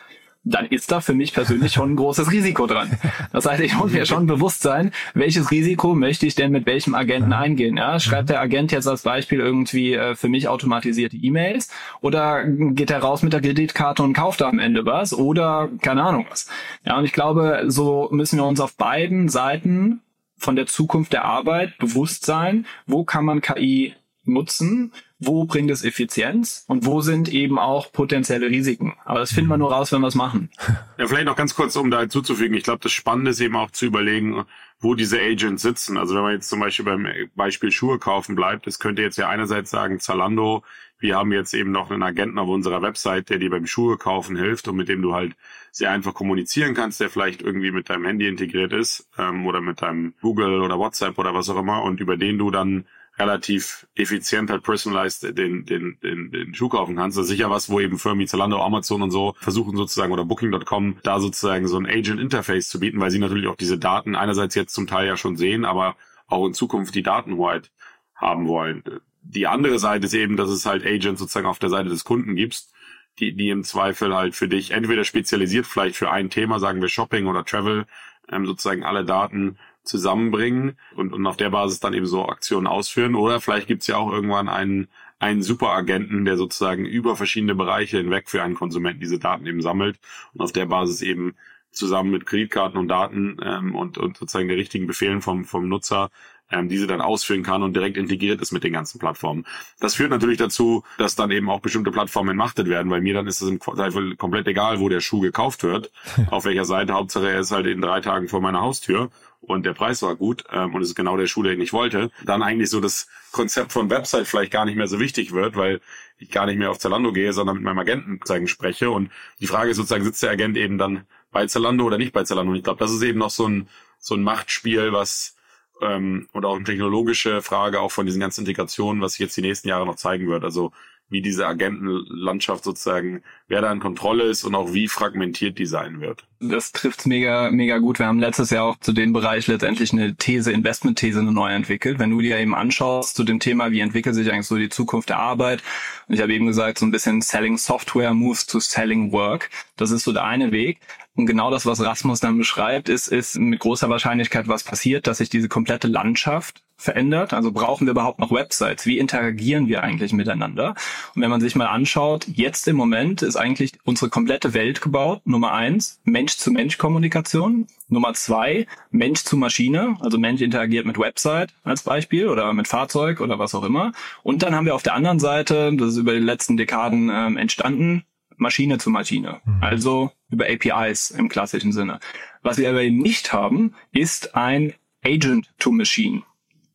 dann ist da für mich persönlich schon ein großes Risiko dran. Das heißt, ich muss mir schon bewusst sein, welches Risiko möchte ich denn mit welchem Agenten eingehen. Ja? Schreibt der Agent jetzt als Beispiel irgendwie äh, für mich automatisierte E-Mails oder geht er raus mit der Kreditkarte und kauft da am Ende was oder keine Ahnung was. Ja, und ich glaube, so müssen wir uns auf beiden Seiten von der Zukunft der Arbeit bewusst sein, wo kann man KI nutzen wo bringt es Effizienz und wo sind eben auch potenzielle Risiken. Aber das finden wir nur raus, wenn wir es machen. Ja, vielleicht noch ganz kurz, um da hinzuzufügen. Ich glaube, das Spannende ist eben auch zu überlegen, wo diese Agents sitzen. Also wenn man jetzt zum Beispiel beim Beispiel Schuhe kaufen bleibt, das könnte jetzt ja einerseits sagen, Zalando, wir haben jetzt eben noch einen Agenten auf unserer Website, der dir beim Schuhe kaufen hilft und mit dem du halt sehr einfach kommunizieren kannst, der vielleicht irgendwie mit deinem Handy integriert ist ähm, oder mit deinem Google oder WhatsApp oder was auch immer und über den du dann relativ effizient halt personalized den, den, den, den Schuh kaufen kannst. Das ist sicher was, wo eben Firmen wie Zalando, Amazon und so versuchen sozusagen oder Booking.com da sozusagen so ein Agent-Interface zu bieten, weil sie natürlich auch diese Daten einerseits jetzt zum Teil ja schon sehen, aber auch in Zukunft die Datenhoheit haben wollen. Die andere Seite ist eben, dass es halt Agents sozusagen auf der Seite des Kunden gibst, die, die im Zweifel halt für dich entweder spezialisiert vielleicht für ein Thema, sagen wir Shopping oder Travel, ähm, sozusagen alle Daten zusammenbringen und, und auf der Basis dann eben so Aktionen ausführen. Oder vielleicht gibt's ja auch irgendwann einen, einen Superagenten, der sozusagen über verschiedene Bereiche hinweg für einen Konsumenten diese Daten eben sammelt und auf der Basis eben zusammen mit Kreditkarten und Daten ähm, und, und sozusagen der richtigen Befehlen vom, vom Nutzer ähm, diese dann ausführen kann und direkt integriert ist mit den ganzen Plattformen. Das führt natürlich dazu, dass dann eben auch bestimmte Plattformen entmachtet werden, weil mir dann ist es im Zweifel komplett egal, wo der Schuh gekauft wird, auf welcher Seite. Hauptsache er ist halt in drei Tagen vor meiner Haustür und der Preis war gut ähm, und es ist genau der Schuh, den ich wollte, dann eigentlich so das Konzept von Website vielleicht gar nicht mehr so wichtig wird, weil ich gar nicht mehr auf Zalando gehe, sondern mit meinem Agenten sozusagen spreche. Und die Frage ist sozusagen, sitzt der Agent eben dann bei Zalando oder nicht bei Zalando? Und ich glaube, das ist eben noch so ein, so ein Machtspiel, was ähm, oder auch eine technologische Frage auch von diesen ganzen Integrationen, was sich jetzt die nächsten Jahre noch zeigen wird. Also wie diese Agentenlandschaft sozusagen, wer da in Kontrolle ist und auch wie fragmentiert die sein wird. Das trifft's mega, mega gut. Wir haben letztes Jahr auch zu dem Bereich letztendlich eine These, Investment-These neu entwickelt. Wenn du dir eben anschaust zu dem Thema, wie entwickelt sich eigentlich so die Zukunft der Arbeit. Und ich habe eben gesagt, so ein bisschen Selling Software moves to Selling Work. Das ist so der eine Weg. Und genau das, was Rasmus dann beschreibt, ist, ist mit großer Wahrscheinlichkeit was passiert, dass sich diese komplette Landschaft verändert? Also brauchen wir überhaupt noch Websites? Wie interagieren wir eigentlich miteinander? Und wenn man sich mal anschaut, jetzt im Moment ist eigentlich unsere komplette Welt gebaut. Nummer eins, Mensch-zu-Mensch-Kommunikation. Nummer zwei, Mensch zu Maschine. Also Mensch interagiert mit Website als Beispiel oder mit Fahrzeug oder was auch immer. Und dann haben wir auf der anderen Seite, das ist über die letzten Dekaden ähm, entstanden, Maschine zu Maschine. Mhm. Also über APIs im klassischen Sinne. Was wir aber eben nicht haben, ist ein Agent to Machine.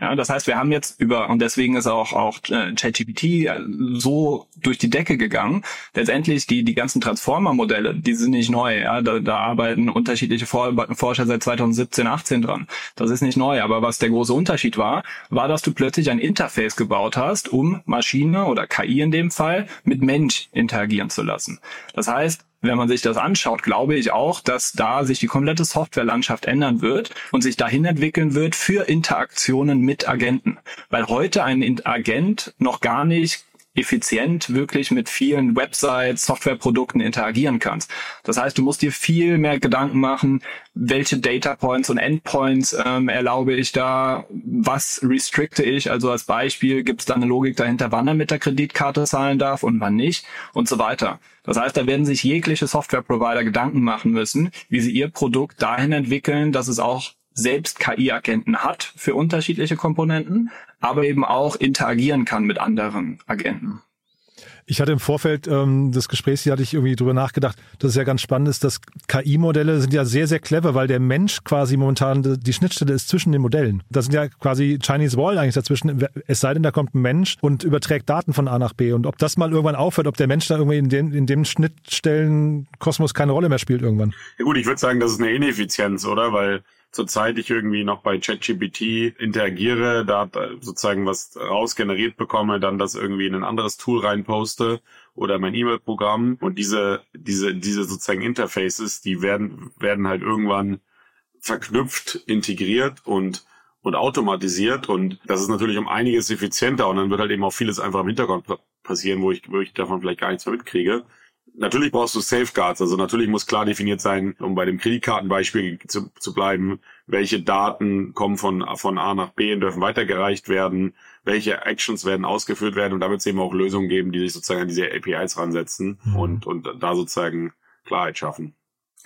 Ja, das heißt, wir haben jetzt über, und deswegen ist auch, auch äh, ChatGPT äh, so durch die Decke gegangen. Letztendlich die, die ganzen Transformer-Modelle, die sind nicht neu. Ja, da, da arbeiten unterschiedliche Forscher seit 2017, 18 dran. Das ist nicht neu. Aber was der große Unterschied war, war, dass du plötzlich ein Interface gebaut hast, um Maschine oder KI in dem Fall mit Mensch interagieren zu lassen. Das heißt, wenn man sich das anschaut, glaube ich auch, dass da sich die komplette Softwarelandschaft ändern wird und sich dahin entwickeln wird für Interaktionen mit Agenten. Weil heute ein Agent noch gar nicht effizient wirklich mit vielen Websites, Softwareprodukten interagieren kannst. Das heißt, du musst dir viel mehr Gedanken machen, welche Data Points und Endpoints ähm, erlaube ich da, was restricte ich. Also als Beispiel gibt es da eine Logik dahinter, wann er mit der Kreditkarte zahlen darf und wann nicht und so weiter. Das heißt, da werden sich jegliche Software-Provider Gedanken machen müssen, wie sie ihr Produkt dahin entwickeln, dass es auch selbst KI-Agenten hat für unterschiedliche Komponenten, aber eben auch interagieren kann mit anderen Agenten. Ich hatte im Vorfeld ähm, des Gesprächs hier hatte ich irgendwie drüber nachgedacht, dass es ja ganz spannend ist, dass KI-Modelle sind ja sehr, sehr clever, weil der Mensch quasi momentan die Schnittstelle ist zwischen den Modellen. Da sind ja quasi Chinese Wall eigentlich dazwischen, es sei denn, da kommt ein Mensch und überträgt Daten von A nach B. Und ob das mal irgendwann aufhört, ob der Mensch da irgendwie in dem, in dem Schnittstellenkosmos keine Rolle mehr spielt irgendwann. Ja gut, ich würde sagen, das ist eine Ineffizienz, oder? Weil zurzeit ich irgendwie noch bei ChatGPT interagiere, da sozusagen was rausgeneriert bekomme, dann das irgendwie in ein anderes Tool reinposte oder mein E-Mail-Programm. Und diese, diese, diese sozusagen Interfaces, die werden, werden halt irgendwann verknüpft, integriert und und automatisiert. Und das ist natürlich um einiges effizienter. Und dann wird halt eben auch vieles einfach im Hintergrund passieren, wo ich, wo ich davon vielleicht gar nichts mehr mitkriege natürlich brauchst du Safeguards. Also natürlich muss klar definiert sein, um bei dem Kreditkartenbeispiel zu, zu bleiben, welche Daten kommen von, von A nach B und dürfen weitergereicht werden, welche Actions werden ausgeführt werden und da wird es eben auch Lösungen geben, die sich sozusagen an diese APIs ransetzen mhm. und, und da sozusagen Klarheit schaffen.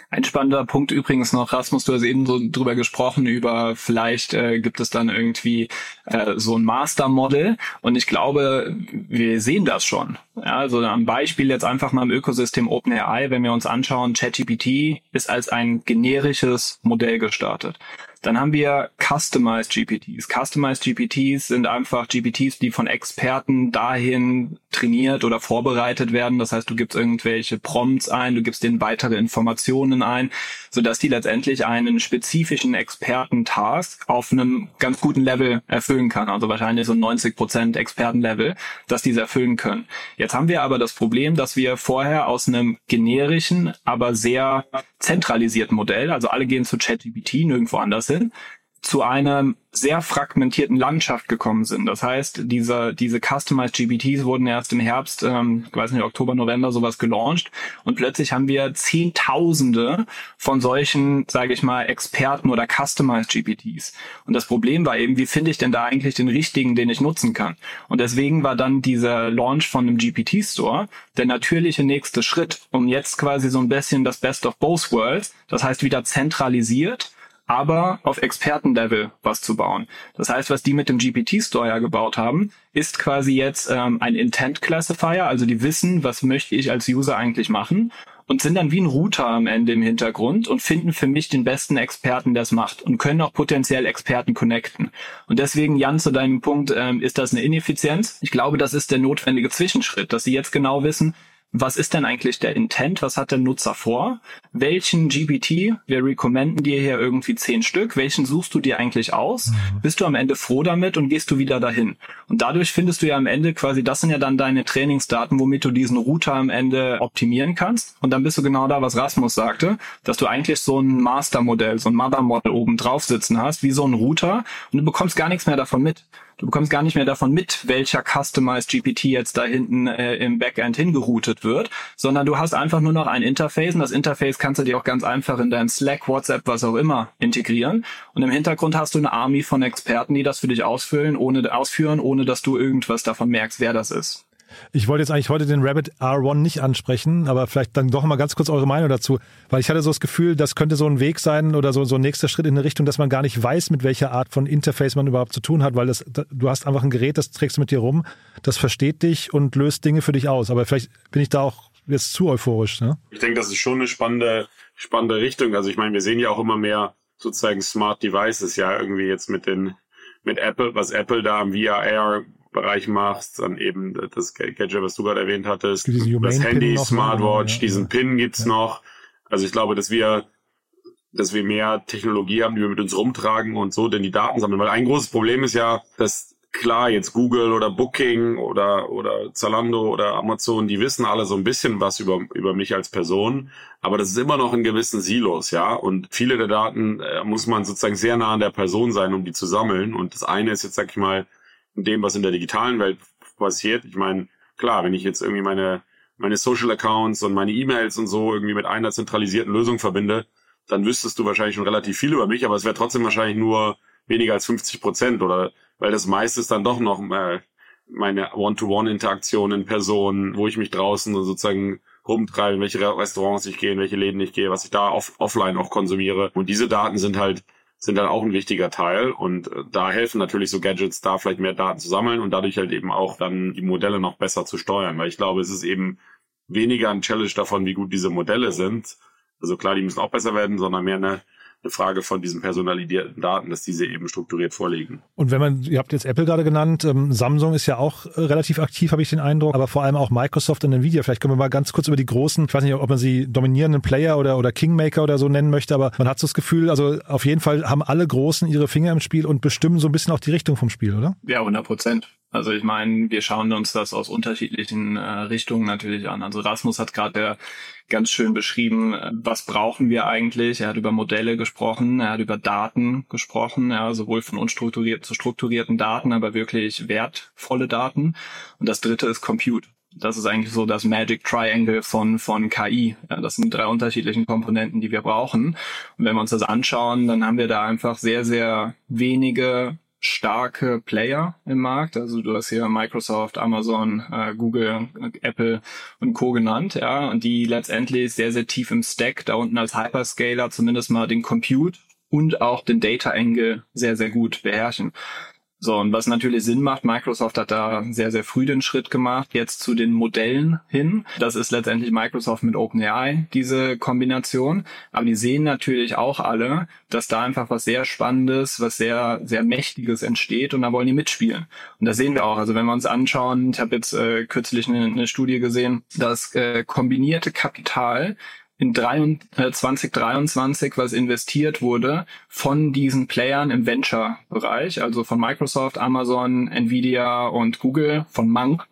Ein spannender Punkt übrigens noch, Rasmus, du hast eben so drüber gesprochen, über vielleicht äh, gibt es dann irgendwie äh, so ein Master-Model und ich glaube, wir sehen das schon. Ja, also am Beispiel jetzt einfach mal im Ökosystem OpenAI, wenn wir uns anschauen, ChatGPT ist als ein generisches Modell gestartet. Dann haben wir Customized GPTs. Customized GPTs sind einfach GPTs, die von Experten dahin trainiert oder vorbereitet werden. Das heißt, du gibst irgendwelche Prompts ein, du gibst denen weitere Informationen ein, sodass die letztendlich einen spezifischen Experten-Task auf einem ganz guten Level erfüllen kann. Also wahrscheinlich so 90 Prozent Expertenlevel, dass diese erfüllen können. Jetzt haben wir aber das Problem, dass wir vorher aus einem generischen, aber sehr zentralisierten Modell, also alle gehen zu ChatGPT, nirgendwo anders hin, zu einer sehr fragmentierten Landschaft gekommen sind. Das heißt, diese, diese Customized GPTs wurden erst im Herbst, ähm, ich weiß nicht, Oktober, November sowas gelauncht und plötzlich haben wir Zehntausende von solchen, sage ich mal, Experten oder Customized GPTs. Und das Problem war eben, wie finde ich denn da eigentlich den richtigen, den ich nutzen kann? Und deswegen war dann dieser Launch von einem GPT-Store der natürliche nächste Schritt, um jetzt quasi so ein bisschen das Best of both worlds, das heißt wieder zentralisiert, aber auf Expertenlevel was zu bauen. Das heißt, was die mit dem GPT-Store ja gebaut haben, ist quasi jetzt ähm, ein Intent Classifier, also die wissen, was möchte ich als User eigentlich machen und sind dann wie ein Router am Ende im Hintergrund und finden für mich den besten Experten, der es macht und können auch potenziell Experten connecten. Und deswegen, Jan, zu deinem Punkt, ähm, ist das eine Ineffizienz. Ich glaube, das ist der notwendige Zwischenschritt, dass sie jetzt genau wissen, was ist denn eigentlich der Intent? Was hat der Nutzer vor? Welchen GPT, wir recommenden dir hier irgendwie zehn Stück, welchen suchst du dir eigentlich aus? Mhm. Bist du am Ende froh damit und gehst du wieder dahin? Und dadurch findest du ja am Ende quasi, das sind ja dann deine Trainingsdaten, womit du diesen Router am Ende optimieren kannst. Und dann bist du genau da, was Rasmus sagte, dass du eigentlich so ein Mastermodell, so ein Mother-Model oben drauf sitzen hast, wie so ein Router und du bekommst gar nichts mehr davon mit. Du bekommst gar nicht mehr davon mit, welcher Customized GPT jetzt da hinten äh, im Backend hingeroutet wird, sondern du hast einfach nur noch ein Interface und das Interface kannst du dir auch ganz einfach in dein Slack, WhatsApp, was auch immer integrieren. Und im Hintergrund hast du eine Army von Experten, die das für dich ausfüllen, ohne ausführen, ohne dass du irgendwas davon merkst, wer das ist. Ich wollte jetzt eigentlich heute den Rabbit R1 nicht ansprechen, aber vielleicht dann doch mal ganz kurz eure Meinung dazu, weil ich hatte so das Gefühl, das könnte so ein Weg sein oder so, so ein nächster Schritt in eine Richtung, dass man gar nicht weiß, mit welcher Art von Interface man überhaupt zu tun hat, weil das, du hast einfach ein Gerät, das trägst du mit dir rum, das versteht dich und löst Dinge für dich aus. Aber vielleicht bin ich da auch jetzt zu euphorisch. Ne? Ich denke, das ist schon eine spannende, spannende Richtung. Also ich meine, wir sehen ja auch immer mehr sozusagen Smart Devices, ja, irgendwie jetzt mit den mit Apple, was Apple da am VR Bereich machst, dann eben das Gadget, was du gerade erwähnt hattest, das Handy, Smartwatch, ja, diesen. Pin gibt's ja. noch. Also ich glaube, dass wir, dass wir mehr Technologie haben, die wir mit uns rumtragen und so, denn die Daten sammeln. Weil ein großes Problem ist ja, dass klar jetzt Google oder Booking oder oder Zalando oder Amazon, die wissen alle so ein bisschen was über über mich als Person, aber das ist immer noch in gewissen Silos, ja. Und viele der Daten äh, muss man sozusagen sehr nah an der Person sein, um die zu sammeln. Und das eine ist jetzt sag ich mal dem, was in der digitalen Welt passiert. Ich meine, klar, wenn ich jetzt irgendwie meine, meine Social Accounts und meine E-Mails und so irgendwie mit einer zentralisierten Lösung verbinde, dann wüsstest du wahrscheinlich schon relativ viel über mich, aber es wäre trotzdem wahrscheinlich nur weniger als 50 Prozent oder weil das meiste ist dann doch noch äh, meine One-to-One-Interaktion in Person, wo ich mich draußen sozusagen rumtreibe, in welche Restaurants ich gehe, in welche Läden ich gehe, was ich da off offline auch konsumiere. Und diese Daten sind halt sind dann auch ein wichtiger Teil und äh, da helfen natürlich so Gadgets, da vielleicht mehr Daten zu sammeln und dadurch halt eben auch dann die Modelle noch besser zu steuern, weil ich glaube, es ist eben weniger ein Challenge davon, wie gut diese Modelle sind. Also klar, die müssen auch besser werden, sondern mehr eine eine Frage von diesen personalisierten Daten, dass diese eben strukturiert vorliegen. Und wenn man, ihr habt jetzt Apple gerade genannt, ähm, Samsung ist ja auch äh, relativ aktiv, habe ich den Eindruck, aber vor allem auch Microsoft und Nvidia. Vielleicht können wir mal ganz kurz über die großen, ich weiß nicht, ob man sie dominierenden Player oder, oder Kingmaker oder so nennen möchte, aber man hat so das Gefühl, also auf jeden Fall haben alle Großen ihre Finger im Spiel und bestimmen so ein bisschen auch die Richtung vom Spiel, oder? Ja, 100 Prozent. Also ich meine, wir schauen uns das aus unterschiedlichen äh, Richtungen natürlich an. Also Rasmus hat gerade ganz schön beschrieben, äh, was brauchen wir eigentlich. Er hat über Modelle gesprochen, er hat über Daten gesprochen, ja, sowohl von unstrukturierten zu strukturierten Daten, aber wirklich wertvolle Daten. Und das dritte ist Compute. Das ist eigentlich so das Magic Triangle von, von KI. Ja, das sind drei unterschiedlichen Komponenten, die wir brauchen. Und wenn wir uns das anschauen, dann haben wir da einfach sehr, sehr wenige starke Player im Markt. Also du hast hier Microsoft, Amazon, äh, Google, Apple und Co. genannt, ja, und die letztendlich sehr, sehr tief im Stack da unten als Hyperscaler zumindest mal den Compute und auch den Data Angle sehr, sehr gut beherrschen. So, und was natürlich Sinn macht, Microsoft hat da sehr, sehr früh den Schritt gemacht, jetzt zu den Modellen hin. Das ist letztendlich Microsoft mit OpenAI, diese Kombination. Aber die sehen natürlich auch alle, dass da einfach was sehr Spannendes, was sehr, sehr Mächtiges entsteht und da wollen die mitspielen. Und das sehen wir auch. Also wenn wir uns anschauen, ich habe jetzt äh, kürzlich eine, eine Studie gesehen, das äh, kombinierte Kapital in 2023, was investiert wurde von diesen Playern im Venture-Bereich, also von Microsoft, Amazon, Nvidia und Google, von Monk,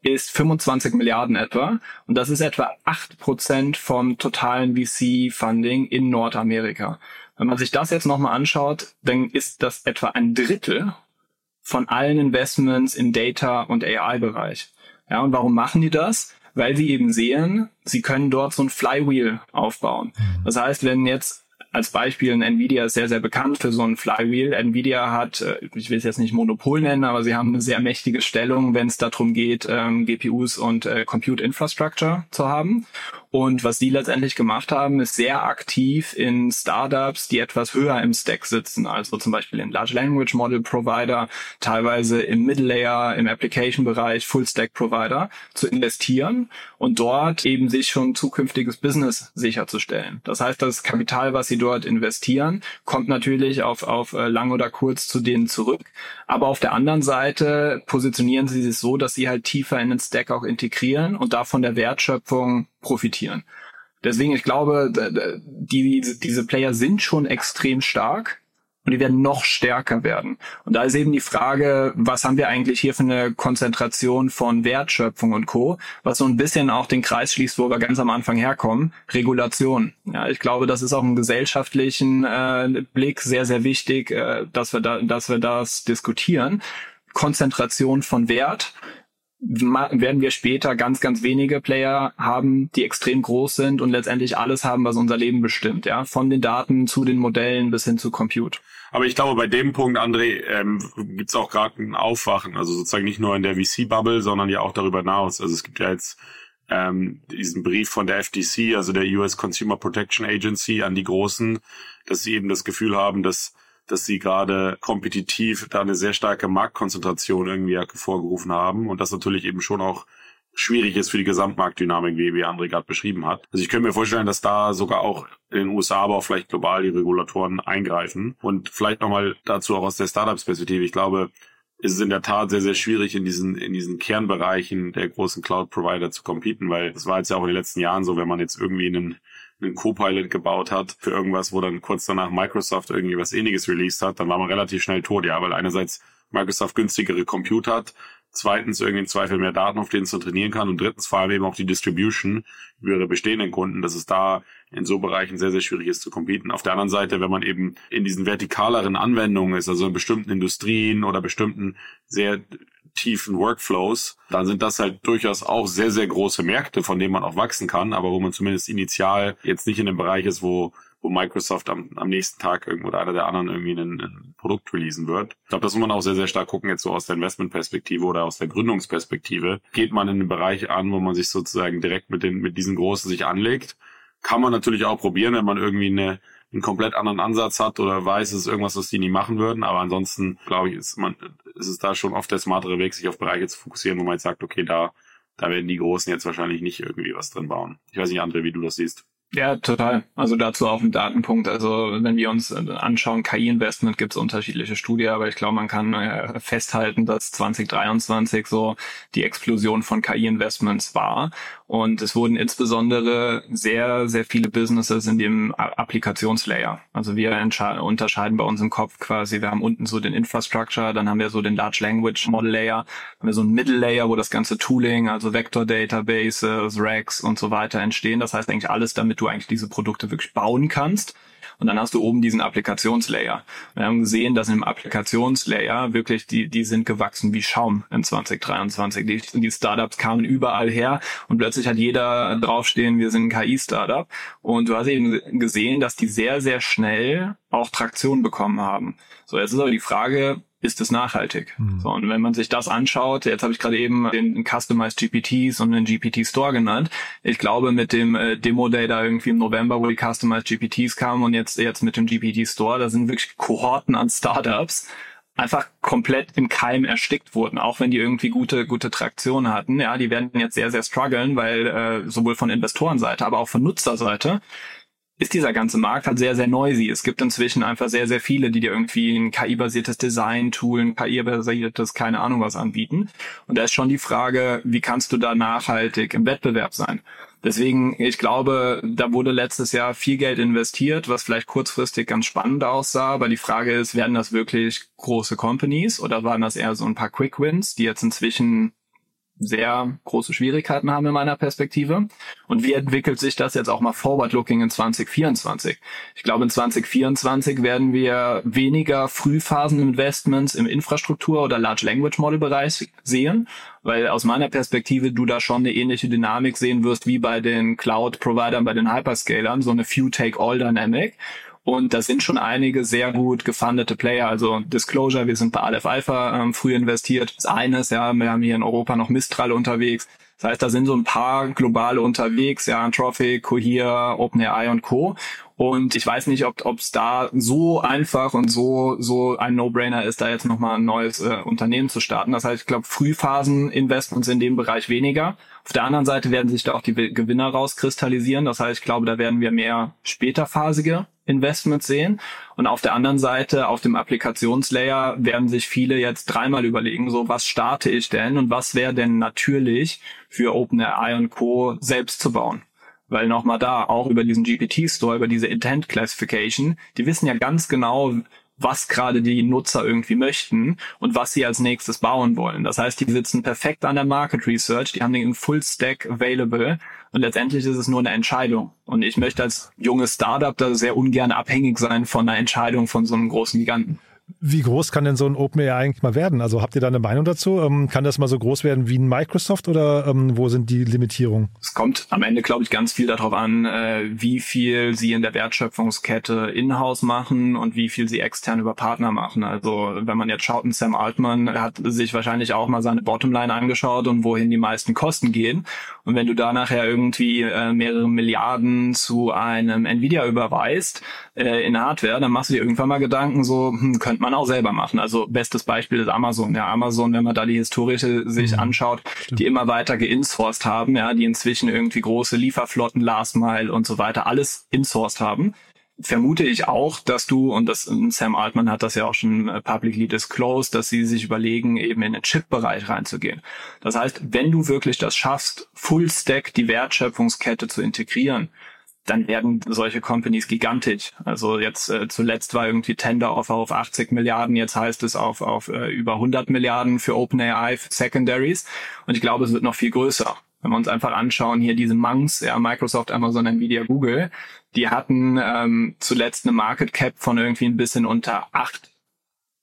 ist 25 Milliarden etwa. Und das ist etwa 8% vom totalen VC-Funding in Nordamerika. Wenn man sich das jetzt nochmal anschaut, dann ist das etwa ein Drittel von allen Investments im Data- und AI-Bereich. Ja, und warum machen die das? Weil sie eben sehen, sie können dort so ein Flywheel aufbauen. Mhm. Das heißt, wenn jetzt als Beispiel, Nvidia ist sehr, sehr bekannt für so ein Flywheel. Nvidia hat, äh, ich will es jetzt nicht Monopol nennen, aber sie haben eine sehr mächtige Stellung, wenn es darum geht, ähm, GPUs und äh, Compute Infrastructure zu haben. Und was die letztendlich gemacht haben, ist sehr aktiv in Startups, die etwas höher im Stack sitzen, also zum Beispiel in Large Language Model Provider, teilweise im Middle Layer, im Application Bereich, Full Stack Provider zu investieren und dort eben sich schon zukünftiges Business sicherzustellen. Das heißt, das Kapital, was sie dort investieren, kommt natürlich auf, auf äh, lang oder kurz zu denen zurück. Aber auf der anderen Seite positionieren sie sich so, dass sie halt tiefer in den Stack auch integrieren und davon der Wertschöpfung profitieren. Deswegen, ich glaube, die, diese Player sind schon extrem stark und die werden noch stärker werden. Und da ist eben die Frage, was haben wir eigentlich hier für eine Konzentration von Wertschöpfung und Co., was so ein bisschen auch den Kreis schließt, wo wir ganz am Anfang herkommen, Regulation. Ja, ich glaube, das ist auch im gesellschaftlichen äh, Blick sehr, sehr wichtig, äh, dass wir da, dass wir das diskutieren. Konzentration von Wert werden wir später ganz, ganz wenige Player haben, die extrem groß sind und letztendlich alles haben, was unser Leben bestimmt, ja, von den Daten zu den Modellen bis hin zu Compute. Aber ich glaube, bei dem Punkt, André, ähm, gibt es auch gerade ein Aufwachen, also sozusagen nicht nur in der VC-Bubble, sondern ja auch darüber hinaus. Also es gibt ja jetzt ähm, diesen Brief von der FTC, also der US Consumer Protection Agency, an die Großen, dass sie eben das Gefühl haben, dass dass sie gerade kompetitiv da eine sehr starke Marktkonzentration irgendwie hervorgerufen haben und das natürlich eben schon auch schwierig ist für die Gesamtmarktdynamik, wie, wie André gerade beschrieben hat. Also ich könnte mir vorstellen, dass da sogar auch in den USA, aber auch vielleicht global die Regulatoren eingreifen. Und vielleicht nochmal dazu auch aus der Startups-Perspektive. Ich glaube, es ist in der Tat sehr, sehr schwierig, in diesen, in diesen Kernbereichen der großen Cloud-Provider zu competen, weil das war jetzt ja auch in den letzten Jahren so, wenn man jetzt irgendwie einen einen Copilot gebaut hat für irgendwas, wo dann kurz danach Microsoft irgendwie was ähnliches released hat, dann war man relativ schnell tot, ja, weil einerseits Microsoft günstigere Compute hat, zweitens irgendwie im Zweifel mehr Daten, auf denen es trainieren kann und drittens vor allem eben auch die Distribution über ihre bestehenden Kunden, dass es da in so Bereichen sehr, sehr schwierig ist zu competen. Auf der anderen Seite, wenn man eben in diesen vertikaleren Anwendungen ist, also in bestimmten Industrien oder bestimmten sehr tiefen Workflows, dann sind das halt durchaus auch sehr, sehr große Märkte, von denen man auch wachsen kann, aber wo man zumindest initial jetzt nicht in dem Bereich ist, wo wo Microsoft am, am nächsten Tag irgendwo oder einer der anderen irgendwie ein, ein Produkt releasen wird. Ich glaube, das muss man auch sehr, sehr stark gucken, jetzt so aus der Investmentperspektive oder aus der Gründungsperspektive. Geht man in den Bereich an, wo man sich sozusagen direkt mit den, mit diesen Großen sich anlegt. Kann man natürlich auch probieren, wenn man irgendwie eine, einen komplett anderen Ansatz hat oder weiß, es ist irgendwas, was die nie machen würden. Aber ansonsten, glaube ich, ist man, ist es da schon oft der smartere Weg, sich auf Bereiche zu fokussieren, wo man jetzt sagt, okay, da, da werden die Großen jetzt wahrscheinlich nicht irgendwie was drin bauen. Ich weiß nicht, André, wie du das siehst. Ja, total. Also dazu auch ein Datenpunkt. Also wenn wir uns anschauen, KI-Investment gibt es unterschiedliche Studien, aber ich glaube, man kann äh, festhalten, dass 2023 so die Explosion von KI-Investments war. Und es wurden insbesondere sehr, sehr viele Businesses in dem Applikationslayer. Also wir unterscheiden bei uns im Kopf quasi, wir haben unten so den Infrastructure, dann haben wir so den Large Language Model Layer, haben wir so ein Middle Layer, wo das ganze Tooling, also Vector Databases, Racks und so weiter entstehen. Das heißt eigentlich alles, damit du eigentlich diese Produkte wirklich bauen kannst. Und dann hast du oben diesen Applikationslayer. Wir haben gesehen, dass im Applikationslayer wirklich die, die sind gewachsen wie Schaum in 2023. Die, die Startups kamen überall her und plötzlich hat jeder draufstehen, wir sind ein KI-Startup. Und du hast eben gesehen, dass die sehr, sehr schnell auch Traktion bekommen haben. So, jetzt ist aber die Frage, ist es nachhaltig. Mhm. So, und wenn man sich das anschaut, jetzt habe ich gerade eben den Customized GPTs und den GPT Store genannt. Ich glaube, mit dem äh, Demo Day da irgendwie im November, wo die Customized GPTs kamen und jetzt, jetzt mit dem GPT Store, da sind wirklich Kohorten an Startups, einfach komplett im Keim erstickt wurden, auch wenn die irgendwie gute gute Traktion hatten. Ja, die werden jetzt sehr sehr strugglen, weil äh, sowohl von Investorenseite, aber auch von Nutzerseite ist dieser ganze Markt halt sehr, sehr noisy. Es gibt inzwischen einfach sehr, sehr viele, die dir irgendwie ein KI-basiertes Design-Tool, ein KI-basiertes keine Ahnung was anbieten. Und da ist schon die Frage, wie kannst du da nachhaltig im Wettbewerb sein? Deswegen, ich glaube, da wurde letztes Jahr viel Geld investiert, was vielleicht kurzfristig ganz spannend aussah. Aber die Frage ist, werden das wirklich große Companies oder waren das eher so ein paar Quick Wins, die jetzt inzwischen sehr große Schwierigkeiten haben in meiner Perspektive. Und wie entwickelt sich das jetzt auch mal forward-looking in 2024? Ich glaube, in 2024 werden wir weniger Frühphasen-Investments im Infrastruktur- oder Large Language Model-Bereich sehen, weil aus meiner Perspektive du da schon eine ähnliche Dynamik sehen wirst wie bei den Cloud-Providern, bei den Hyperscalern, so eine Few-Take-All-Dynamic. Und da sind schon einige sehr gut gefundete Player. Also Disclosure, wir sind bei Aleph Alpha ähm, früh investiert. Das eine ist ja, wir haben hier in Europa noch Mistral unterwegs. Das heißt, da sind so ein paar globale unterwegs, ja, Anthropic, Cohere, OpenAI und Co. Und ich weiß nicht, ob es da so einfach und so so ein No-Brainer ist, da jetzt nochmal ein neues äh, Unternehmen zu starten. Das heißt, ich glaube, Frühphasen-Investments in dem Bereich weniger. Auf der anderen Seite werden sich da auch die Gewinner rauskristallisieren. Das heißt, ich glaube, da werden wir mehr späterphasige Investments sehen. Und auf der anderen Seite, auf dem Applikationslayer, werden sich viele jetzt dreimal überlegen, so was starte ich denn und was wäre denn natürlich für OpenAI und Co. selbst zu bauen. Weil nochmal da, auch über diesen GPT-Store, über diese Intent Classification, die wissen ja ganz genau, was gerade die Nutzer irgendwie möchten und was sie als nächstes bauen wollen. Das heißt, die sitzen perfekt an der Market Research, die haben den Full Stack available und letztendlich ist es nur eine Entscheidung. Und ich möchte als junges Startup da sehr ungern abhängig sein von einer Entscheidung von so einem großen Giganten. Wie groß kann denn so ein OpenAI eigentlich mal werden? Also habt ihr da eine Meinung dazu? Ähm, kann das mal so groß werden wie ein Microsoft oder ähm, wo sind die Limitierungen? Es kommt am Ende, glaube ich, ganz viel darauf an, äh, wie viel sie in der Wertschöpfungskette in-house machen und wie viel sie extern über Partner machen. Also wenn man jetzt schaut, Sam Altman hat sich wahrscheinlich auch mal seine Bottomline angeschaut und wohin die meisten Kosten gehen. Und wenn du da nachher irgendwie äh, mehrere Milliarden zu einem Nvidia überweist äh, in Hardware, dann machst du dir irgendwann mal Gedanken, so hm, könnte man auch selber machen. Also bestes Beispiel ist Amazon. Ja, Amazon, wenn man da die historische sich mhm. anschaut, Stimmt. die immer weiter geinsourced haben, ja, die inzwischen irgendwie große Lieferflotten, Last Mile und so weiter, alles insourced haben vermute ich auch, dass du, und das Sam Altman hat das ja auch schon äh, publicly disclosed, dass sie sich überlegen, eben in den Chip-Bereich reinzugehen. Das heißt, wenn du wirklich das schaffst, Full Stack die Wertschöpfungskette zu integrieren, dann werden solche Companies gigantisch. Also jetzt äh, zuletzt war irgendwie Tender Offer auf 80 Milliarden, jetzt heißt es auf, auf äh, über 100 Milliarden für OpenAI Secondaries und ich glaube, es wird noch viel größer. Wenn wir uns einfach anschauen, hier diese Monks, ja, Microsoft, Amazon, Nvidia, Google, die hatten ähm, zuletzt eine Market Cap von irgendwie ein bisschen unter 8,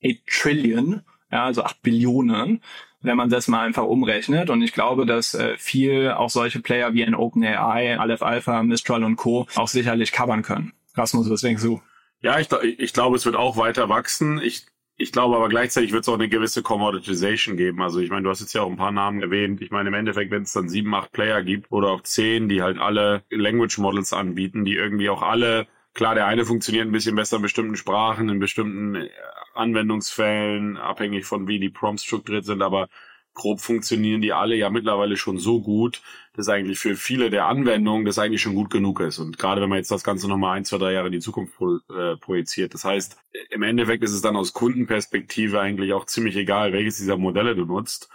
8 Trillion, ja, also 8 Billionen wenn man das mal einfach umrechnet. Und ich glaube, dass äh, viel auch solche Player wie ein OpenAI, Aleph Alpha, Mistral und Co. auch sicherlich covern können. Rasmus, was denkst du? Ja, ich, ich glaube, es wird auch weiter wachsen. Ich, ich glaube aber gleichzeitig wird es auch eine gewisse Commoditization geben. Also ich meine, du hast jetzt ja auch ein paar Namen erwähnt. Ich meine, im Endeffekt, wenn es dann sieben, acht Player gibt oder auch zehn, die halt alle Language Models anbieten, die irgendwie auch alle Klar, der eine funktioniert ein bisschen besser in bestimmten Sprachen, in bestimmten äh, Anwendungsfällen, abhängig von wie die Prompts strukturiert sind, aber grob funktionieren die alle ja mittlerweile schon so gut, dass eigentlich für viele der Anwendungen das eigentlich schon gut genug ist. Und gerade wenn man jetzt das Ganze nochmal ein, zwei, drei Jahre in die Zukunft pro, äh, projiziert. Das heißt, im Endeffekt ist es dann aus Kundenperspektive eigentlich auch ziemlich egal, welches dieser Modelle du nutzt.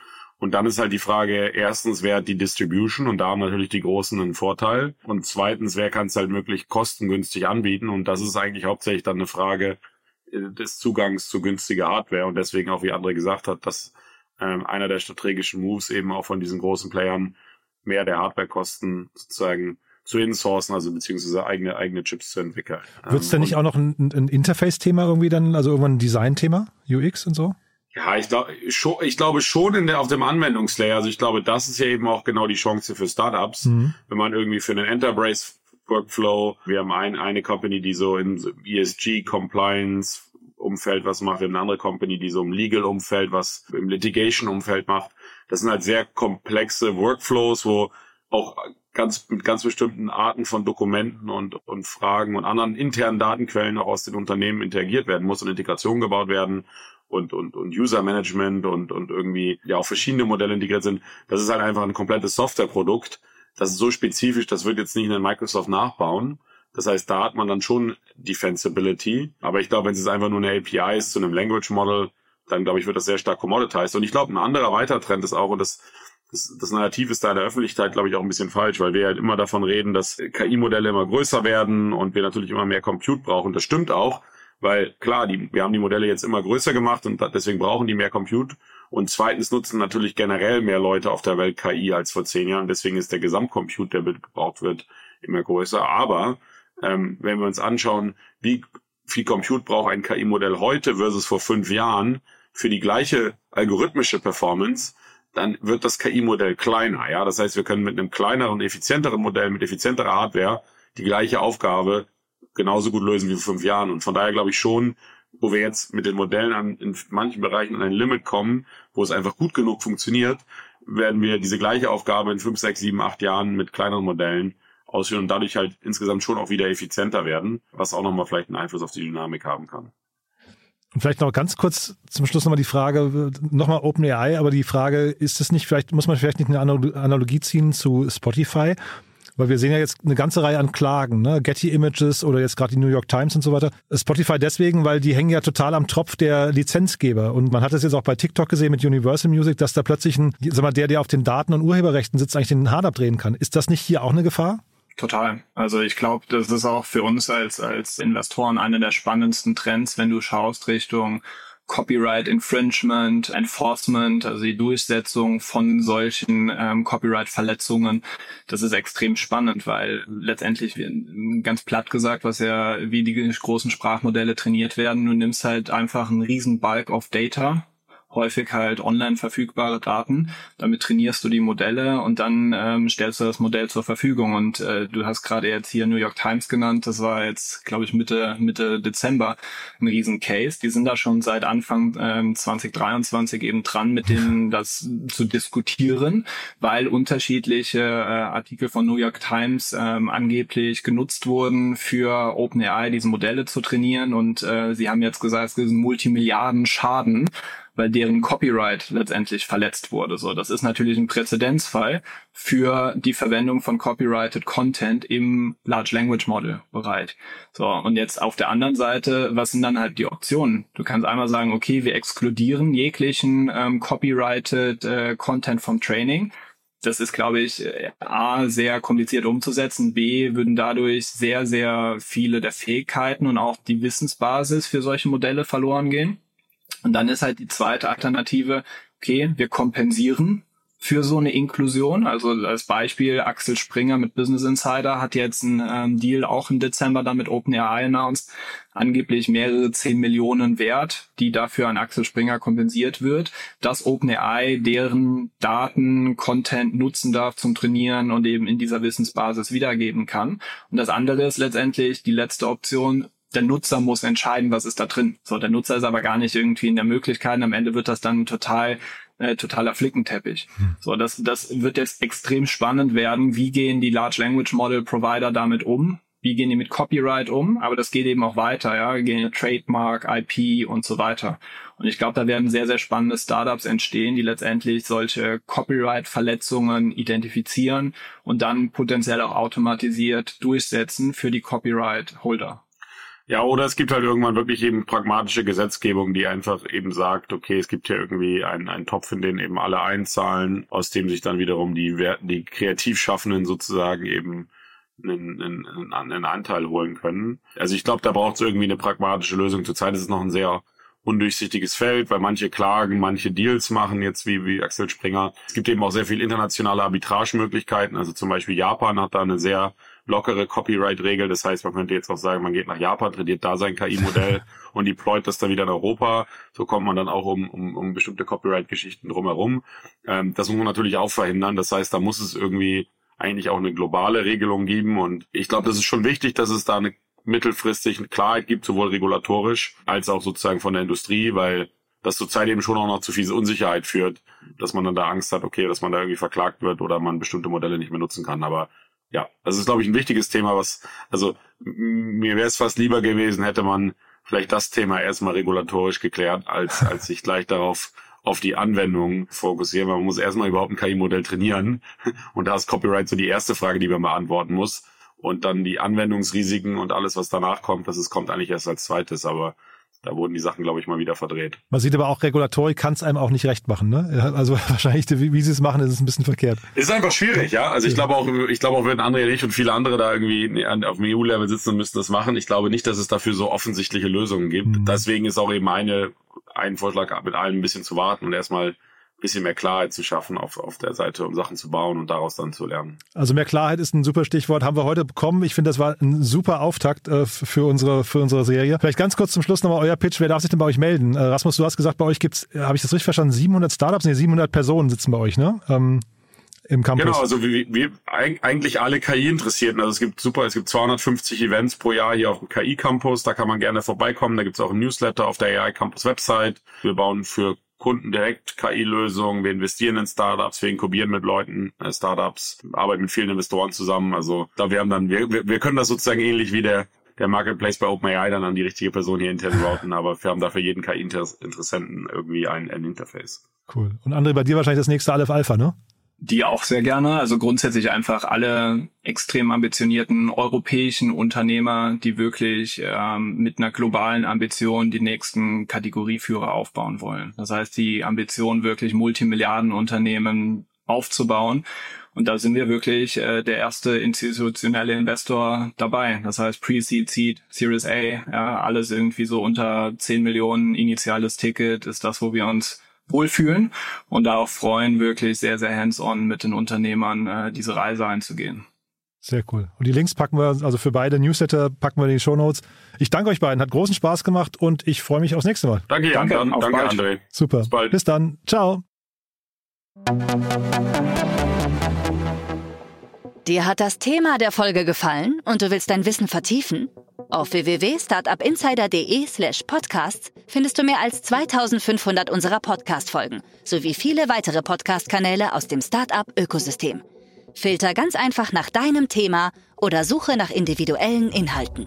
Und dann ist halt die Frage, erstens, wer hat die Distribution? Und da haben natürlich die Großen einen Vorteil. Und zweitens, wer kann es halt wirklich kostengünstig anbieten? Und das ist eigentlich hauptsächlich dann eine Frage äh, des Zugangs zu günstiger Hardware. Und deswegen auch, wie André gesagt hat, dass ähm, einer der strategischen Moves eben auch von diesen großen Playern mehr der Hardwarekosten sozusagen zu insourcen, also beziehungsweise eigene eigene Chips zu entwickeln. Wird es denn nicht auch noch ein, ein Interface-Thema irgendwie dann, also irgendwann ein Design-Thema, UX und so? Ja, ich glaube schon, ich glaube schon in der, auf dem Anwendungslayer. Also ich glaube, das ist ja eben auch genau die Chance für Startups, mhm. wenn man irgendwie für einen Enterprise Workflow, wir haben ein, eine Company, die so im ESG Compliance Umfeld was macht, wir haben eine andere Company, die so im Legal Umfeld was im Litigation Umfeld macht. Das sind halt sehr komplexe Workflows, wo auch ganz mit ganz bestimmten Arten von Dokumenten und, und Fragen und anderen internen Datenquellen auch aus den Unternehmen interagiert werden muss und Integration gebaut werden und, und, und User Management und, und irgendwie ja auch verschiedene Modelle integriert sind. Das ist halt einfach ein komplettes Softwareprodukt. Das ist so spezifisch, das wird jetzt nicht in Microsoft nachbauen. Das heißt, da hat man dann schon Defensibility. Aber ich glaube, wenn es einfach nur eine API ist zu einem Language Model, dann glaube ich, wird das sehr stark commoditized. Und ich glaube, ein anderer weiterer Trend ist auch, und das, das, das Narrativ ist da in der Öffentlichkeit, glaube ich, auch ein bisschen falsch, weil wir halt immer davon reden, dass KI-Modelle immer größer werden und wir natürlich immer mehr Compute brauchen. Das stimmt auch. Weil klar, die, wir haben die Modelle jetzt immer größer gemacht und deswegen brauchen die mehr Compute. Und zweitens nutzen natürlich generell mehr Leute auf der Welt KI als vor zehn Jahren. Deswegen ist der Gesamtcompute, der gebraucht wird, immer größer. Aber ähm, wenn wir uns anschauen, wie viel Compute braucht ein KI-Modell heute versus vor fünf Jahren für die gleiche algorithmische Performance, dann wird das KI-Modell kleiner. Ja, das heißt, wir können mit einem kleineren, effizienteren Modell, mit effizienterer Hardware die gleiche Aufgabe genauso gut lösen wie vor fünf Jahren. Und von daher glaube ich schon, wo wir jetzt mit den Modellen an, in manchen Bereichen an ein Limit kommen, wo es einfach gut genug funktioniert, werden wir diese gleiche Aufgabe in fünf, sechs, sieben, acht Jahren mit kleineren Modellen ausführen und dadurch halt insgesamt schon auch wieder effizienter werden, was auch nochmal vielleicht einen Einfluss auf die Dynamik haben kann. Und vielleicht noch ganz kurz zum Schluss nochmal die Frage, nochmal OpenAI, aber die Frage, ist es nicht, vielleicht muss man vielleicht nicht eine Analogie ziehen zu Spotify? Weil wir sehen ja jetzt eine ganze Reihe an Klagen, ne? Getty Images oder jetzt gerade die New York Times und so weiter. Spotify deswegen, weil die hängen ja total am Tropf der Lizenzgeber. Und man hat es jetzt auch bei TikTok gesehen mit Universal Music, dass da plötzlich ein, sag mal, der, der auf den Daten und Urheberrechten sitzt, eigentlich den Hahn abdrehen kann. Ist das nicht hier auch eine Gefahr? Total. Also ich glaube, das ist auch für uns als, als Investoren einer der spannendsten Trends, wenn du schaust Richtung Copyright Infringement, Enforcement, also die Durchsetzung von solchen ähm, Copyright-Verletzungen. Das ist extrem spannend, weil letztendlich, ganz platt gesagt, was ja wie die großen Sprachmodelle trainiert werden, du nimmst halt einfach einen riesen Bulk of Data häufig halt online verfügbare Daten. Damit trainierst du die Modelle und dann ähm, stellst du das Modell zur Verfügung. Und äh, du hast gerade jetzt hier New York Times genannt. Das war jetzt, glaube ich, Mitte Mitte Dezember ein Riesen-Case. Die sind da schon seit Anfang ähm, 2023 eben dran, mit denen das zu diskutieren, weil unterschiedliche äh, Artikel von New York Times ähm, angeblich genutzt wurden für OpenAI diese Modelle zu trainieren. Und äh, sie haben jetzt gesagt, es ist ein Multimilliarden Schaden weil deren Copyright letztendlich verletzt wurde. So, das ist natürlich ein Präzedenzfall für die Verwendung von copyrighted Content im Large Language Model Bereich. So, und jetzt auf der anderen Seite, was sind dann halt die Optionen? Du kannst einmal sagen, okay, wir exkludieren jeglichen ähm, copyrighted äh, Content vom Training. Das ist, glaube ich, äh, A, sehr kompliziert umzusetzen. B, würden dadurch sehr, sehr viele der Fähigkeiten und auch die Wissensbasis für solche Modelle verloren gehen. Und dann ist halt die zweite Alternative, okay, wir kompensieren für so eine Inklusion. Also als Beispiel Axel Springer mit Business Insider hat jetzt einen ähm, Deal auch im Dezember dann mit OpenAI announced, angeblich mehrere zehn Millionen wert, die dafür an Axel Springer kompensiert wird, dass OpenAI deren Daten, Content nutzen darf zum Trainieren und eben in dieser Wissensbasis wiedergeben kann. Und das andere ist letztendlich die letzte Option, der Nutzer muss entscheiden, was ist da drin. So, der Nutzer ist aber gar nicht irgendwie in der Möglichkeit. Am Ende wird das dann total äh, totaler Flickenteppich. Hm. So, das, das wird jetzt extrem spannend werden. Wie gehen die Large Language Model Provider damit um? Wie gehen die mit Copyright um? Aber das geht eben auch weiter, ja. Gehen Trademark, IP und so weiter. Und ich glaube, da werden sehr, sehr spannende Startups entstehen, die letztendlich solche Copyright-Verletzungen identifizieren und dann potenziell auch automatisiert durchsetzen für die Copyright-Holder. Ja, oder es gibt halt irgendwann wirklich eben pragmatische Gesetzgebung, die einfach eben sagt, okay, es gibt ja irgendwie einen, einen Topf, in den eben alle einzahlen, aus dem sich dann wiederum die, die Kreativschaffenden sozusagen eben einen, einen, einen Anteil holen können. Also ich glaube, da braucht es irgendwie eine pragmatische Lösung. Zurzeit ist es noch ein sehr undurchsichtiges Feld, weil manche klagen, manche Deals machen, jetzt wie, wie Axel Springer. Es gibt eben auch sehr viel internationale Arbitragemöglichkeiten. Also zum Beispiel Japan hat da eine sehr lockere Copyright-Regel. Das heißt, man könnte jetzt auch sagen, man geht nach Japan, trainiert da sein KI-Modell und deployt das dann wieder in Europa. So kommt man dann auch um, um, um bestimmte Copyright-Geschichten drumherum. Ähm, das muss man natürlich auch verhindern. Das heißt, da muss es irgendwie eigentlich auch eine globale Regelung geben. Und ich glaube, das ist schon wichtig, dass es da eine mittelfristig eine Klarheit gibt, sowohl regulatorisch als auch sozusagen von der Industrie, weil das zurzeit eben schon auch noch zu viel Unsicherheit führt, dass man dann da Angst hat, okay, dass man da irgendwie verklagt wird oder man bestimmte Modelle nicht mehr nutzen kann. Aber ja, das ist, glaube ich, ein wichtiges Thema, was, also mir wäre es fast lieber gewesen, hätte man vielleicht das Thema erstmal regulatorisch geklärt, als, als sich gleich darauf auf die Anwendung fokussieren, weil man muss erstmal überhaupt ein KI-Modell trainieren. Und da ist Copyright so die erste Frage, die man beantworten muss. Und dann die Anwendungsrisiken und alles, was danach kommt, das ist, kommt eigentlich erst als zweites. Aber da wurden die Sachen, glaube ich, mal wieder verdreht. Man sieht aber auch, Regulatorik kann es einem auch nicht recht machen. Ne? Also wahrscheinlich, wie, wie sie es machen, ist es ein bisschen verkehrt. Ist einfach schwierig, ja. Also ich glaube auch, ich glaube auch, wenn André nicht und viele andere da irgendwie auf dem EU-Level sitzen und müssten das machen, ich glaube nicht, dass es dafür so offensichtliche Lösungen gibt. Mhm. Deswegen ist auch eben eine, ein Vorschlag, mit allen ein bisschen zu warten und erstmal bisschen mehr Klarheit zu schaffen auf, auf der Seite, um Sachen zu bauen und daraus dann zu lernen. Also mehr Klarheit ist ein super Stichwort, haben wir heute bekommen. Ich finde, das war ein super Auftakt äh, für, unsere, für unsere Serie. Vielleicht ganz kurz zum Schluss nochmal euer Pitch. Wer darf sich denn bei euch melden? Äh, Rasmus, du hast gesagt, bei euch gibt's, äh, habe ich das richtig verstanden, 700 Startups? Nee, 700 Personen sitzen bei euch, ne? Ähm, im Campus. Genau, also wie, wie eigentlich alle KI-Interessierten. Also es gibt super, es gibt 250 Events pro Jahr hier auf dem KI-Campus. Da kann man gerne vorbeikommen. Da gibt's auch ein Newsletter auf der AI Campus Website. Wir bauen für Kunden direkt KI-Lösungen, wir investieren in Startups, wir inkubieren mit Leuten äh, Startups, arbeiten mit vielen Investoren zusammen. Also da wir haben dann, wir, wir, können das sozusagen ähnlich wie der der Marketplace bei OpenAI dann an die richtige Person hier intern routen, aber wir haben dafür jeden KI-Interessenten irgendwie ein, ein Interface. Cool. Und André, bei dir wahrscheinlich das nächste Aleph Alpha, ne? Die auch sehr gerne. Also grundsätzlich einfach alle extrem ambitionierten europäischen Unternehmer, die wirklich ähm, mit einer globalen Ambition die nächsten Kategorieführer aufbauen wollen. Das heißt, die Ambition wirklich Multimilliardenunternehmen aufzubauen. Und da sind wir wirklich äh, der erste institutionelle Investor dabei. Das heißt Pre-Seed, Seed, Series A, ja, alles irgendwie so unter 10 Millionen initiales Ticket ist das, wo wir uns wohlfühlen und da auch freuen, wirklich sehr, sehr hands-on mit den Unternehmern äh, diese Reise einzugehen. Sehr cool. Und die Links packen wir, also für beide Newsletter packen wir in die Show Notes. Ich danke euch beiden, hat großen Spaß gemacht und ich freue mich aufs nächste Mal. Danke, Jan. Danke, danke, danke André. Super. Bis bald. Bis dann. Ciao. Dir hat das Thema der Folge gefallen und du willst dein Wissen vertiefen? Auf www.startupinsider.de slash podcasts findest du mehr als 2500 unserer Podcast-Folgen sowie viele weitere Podcast-Kanäle aus dem Startup-Ökosystem. Filter ganz einfach nach deinem Thema oder suche nach individuellen Inhalten.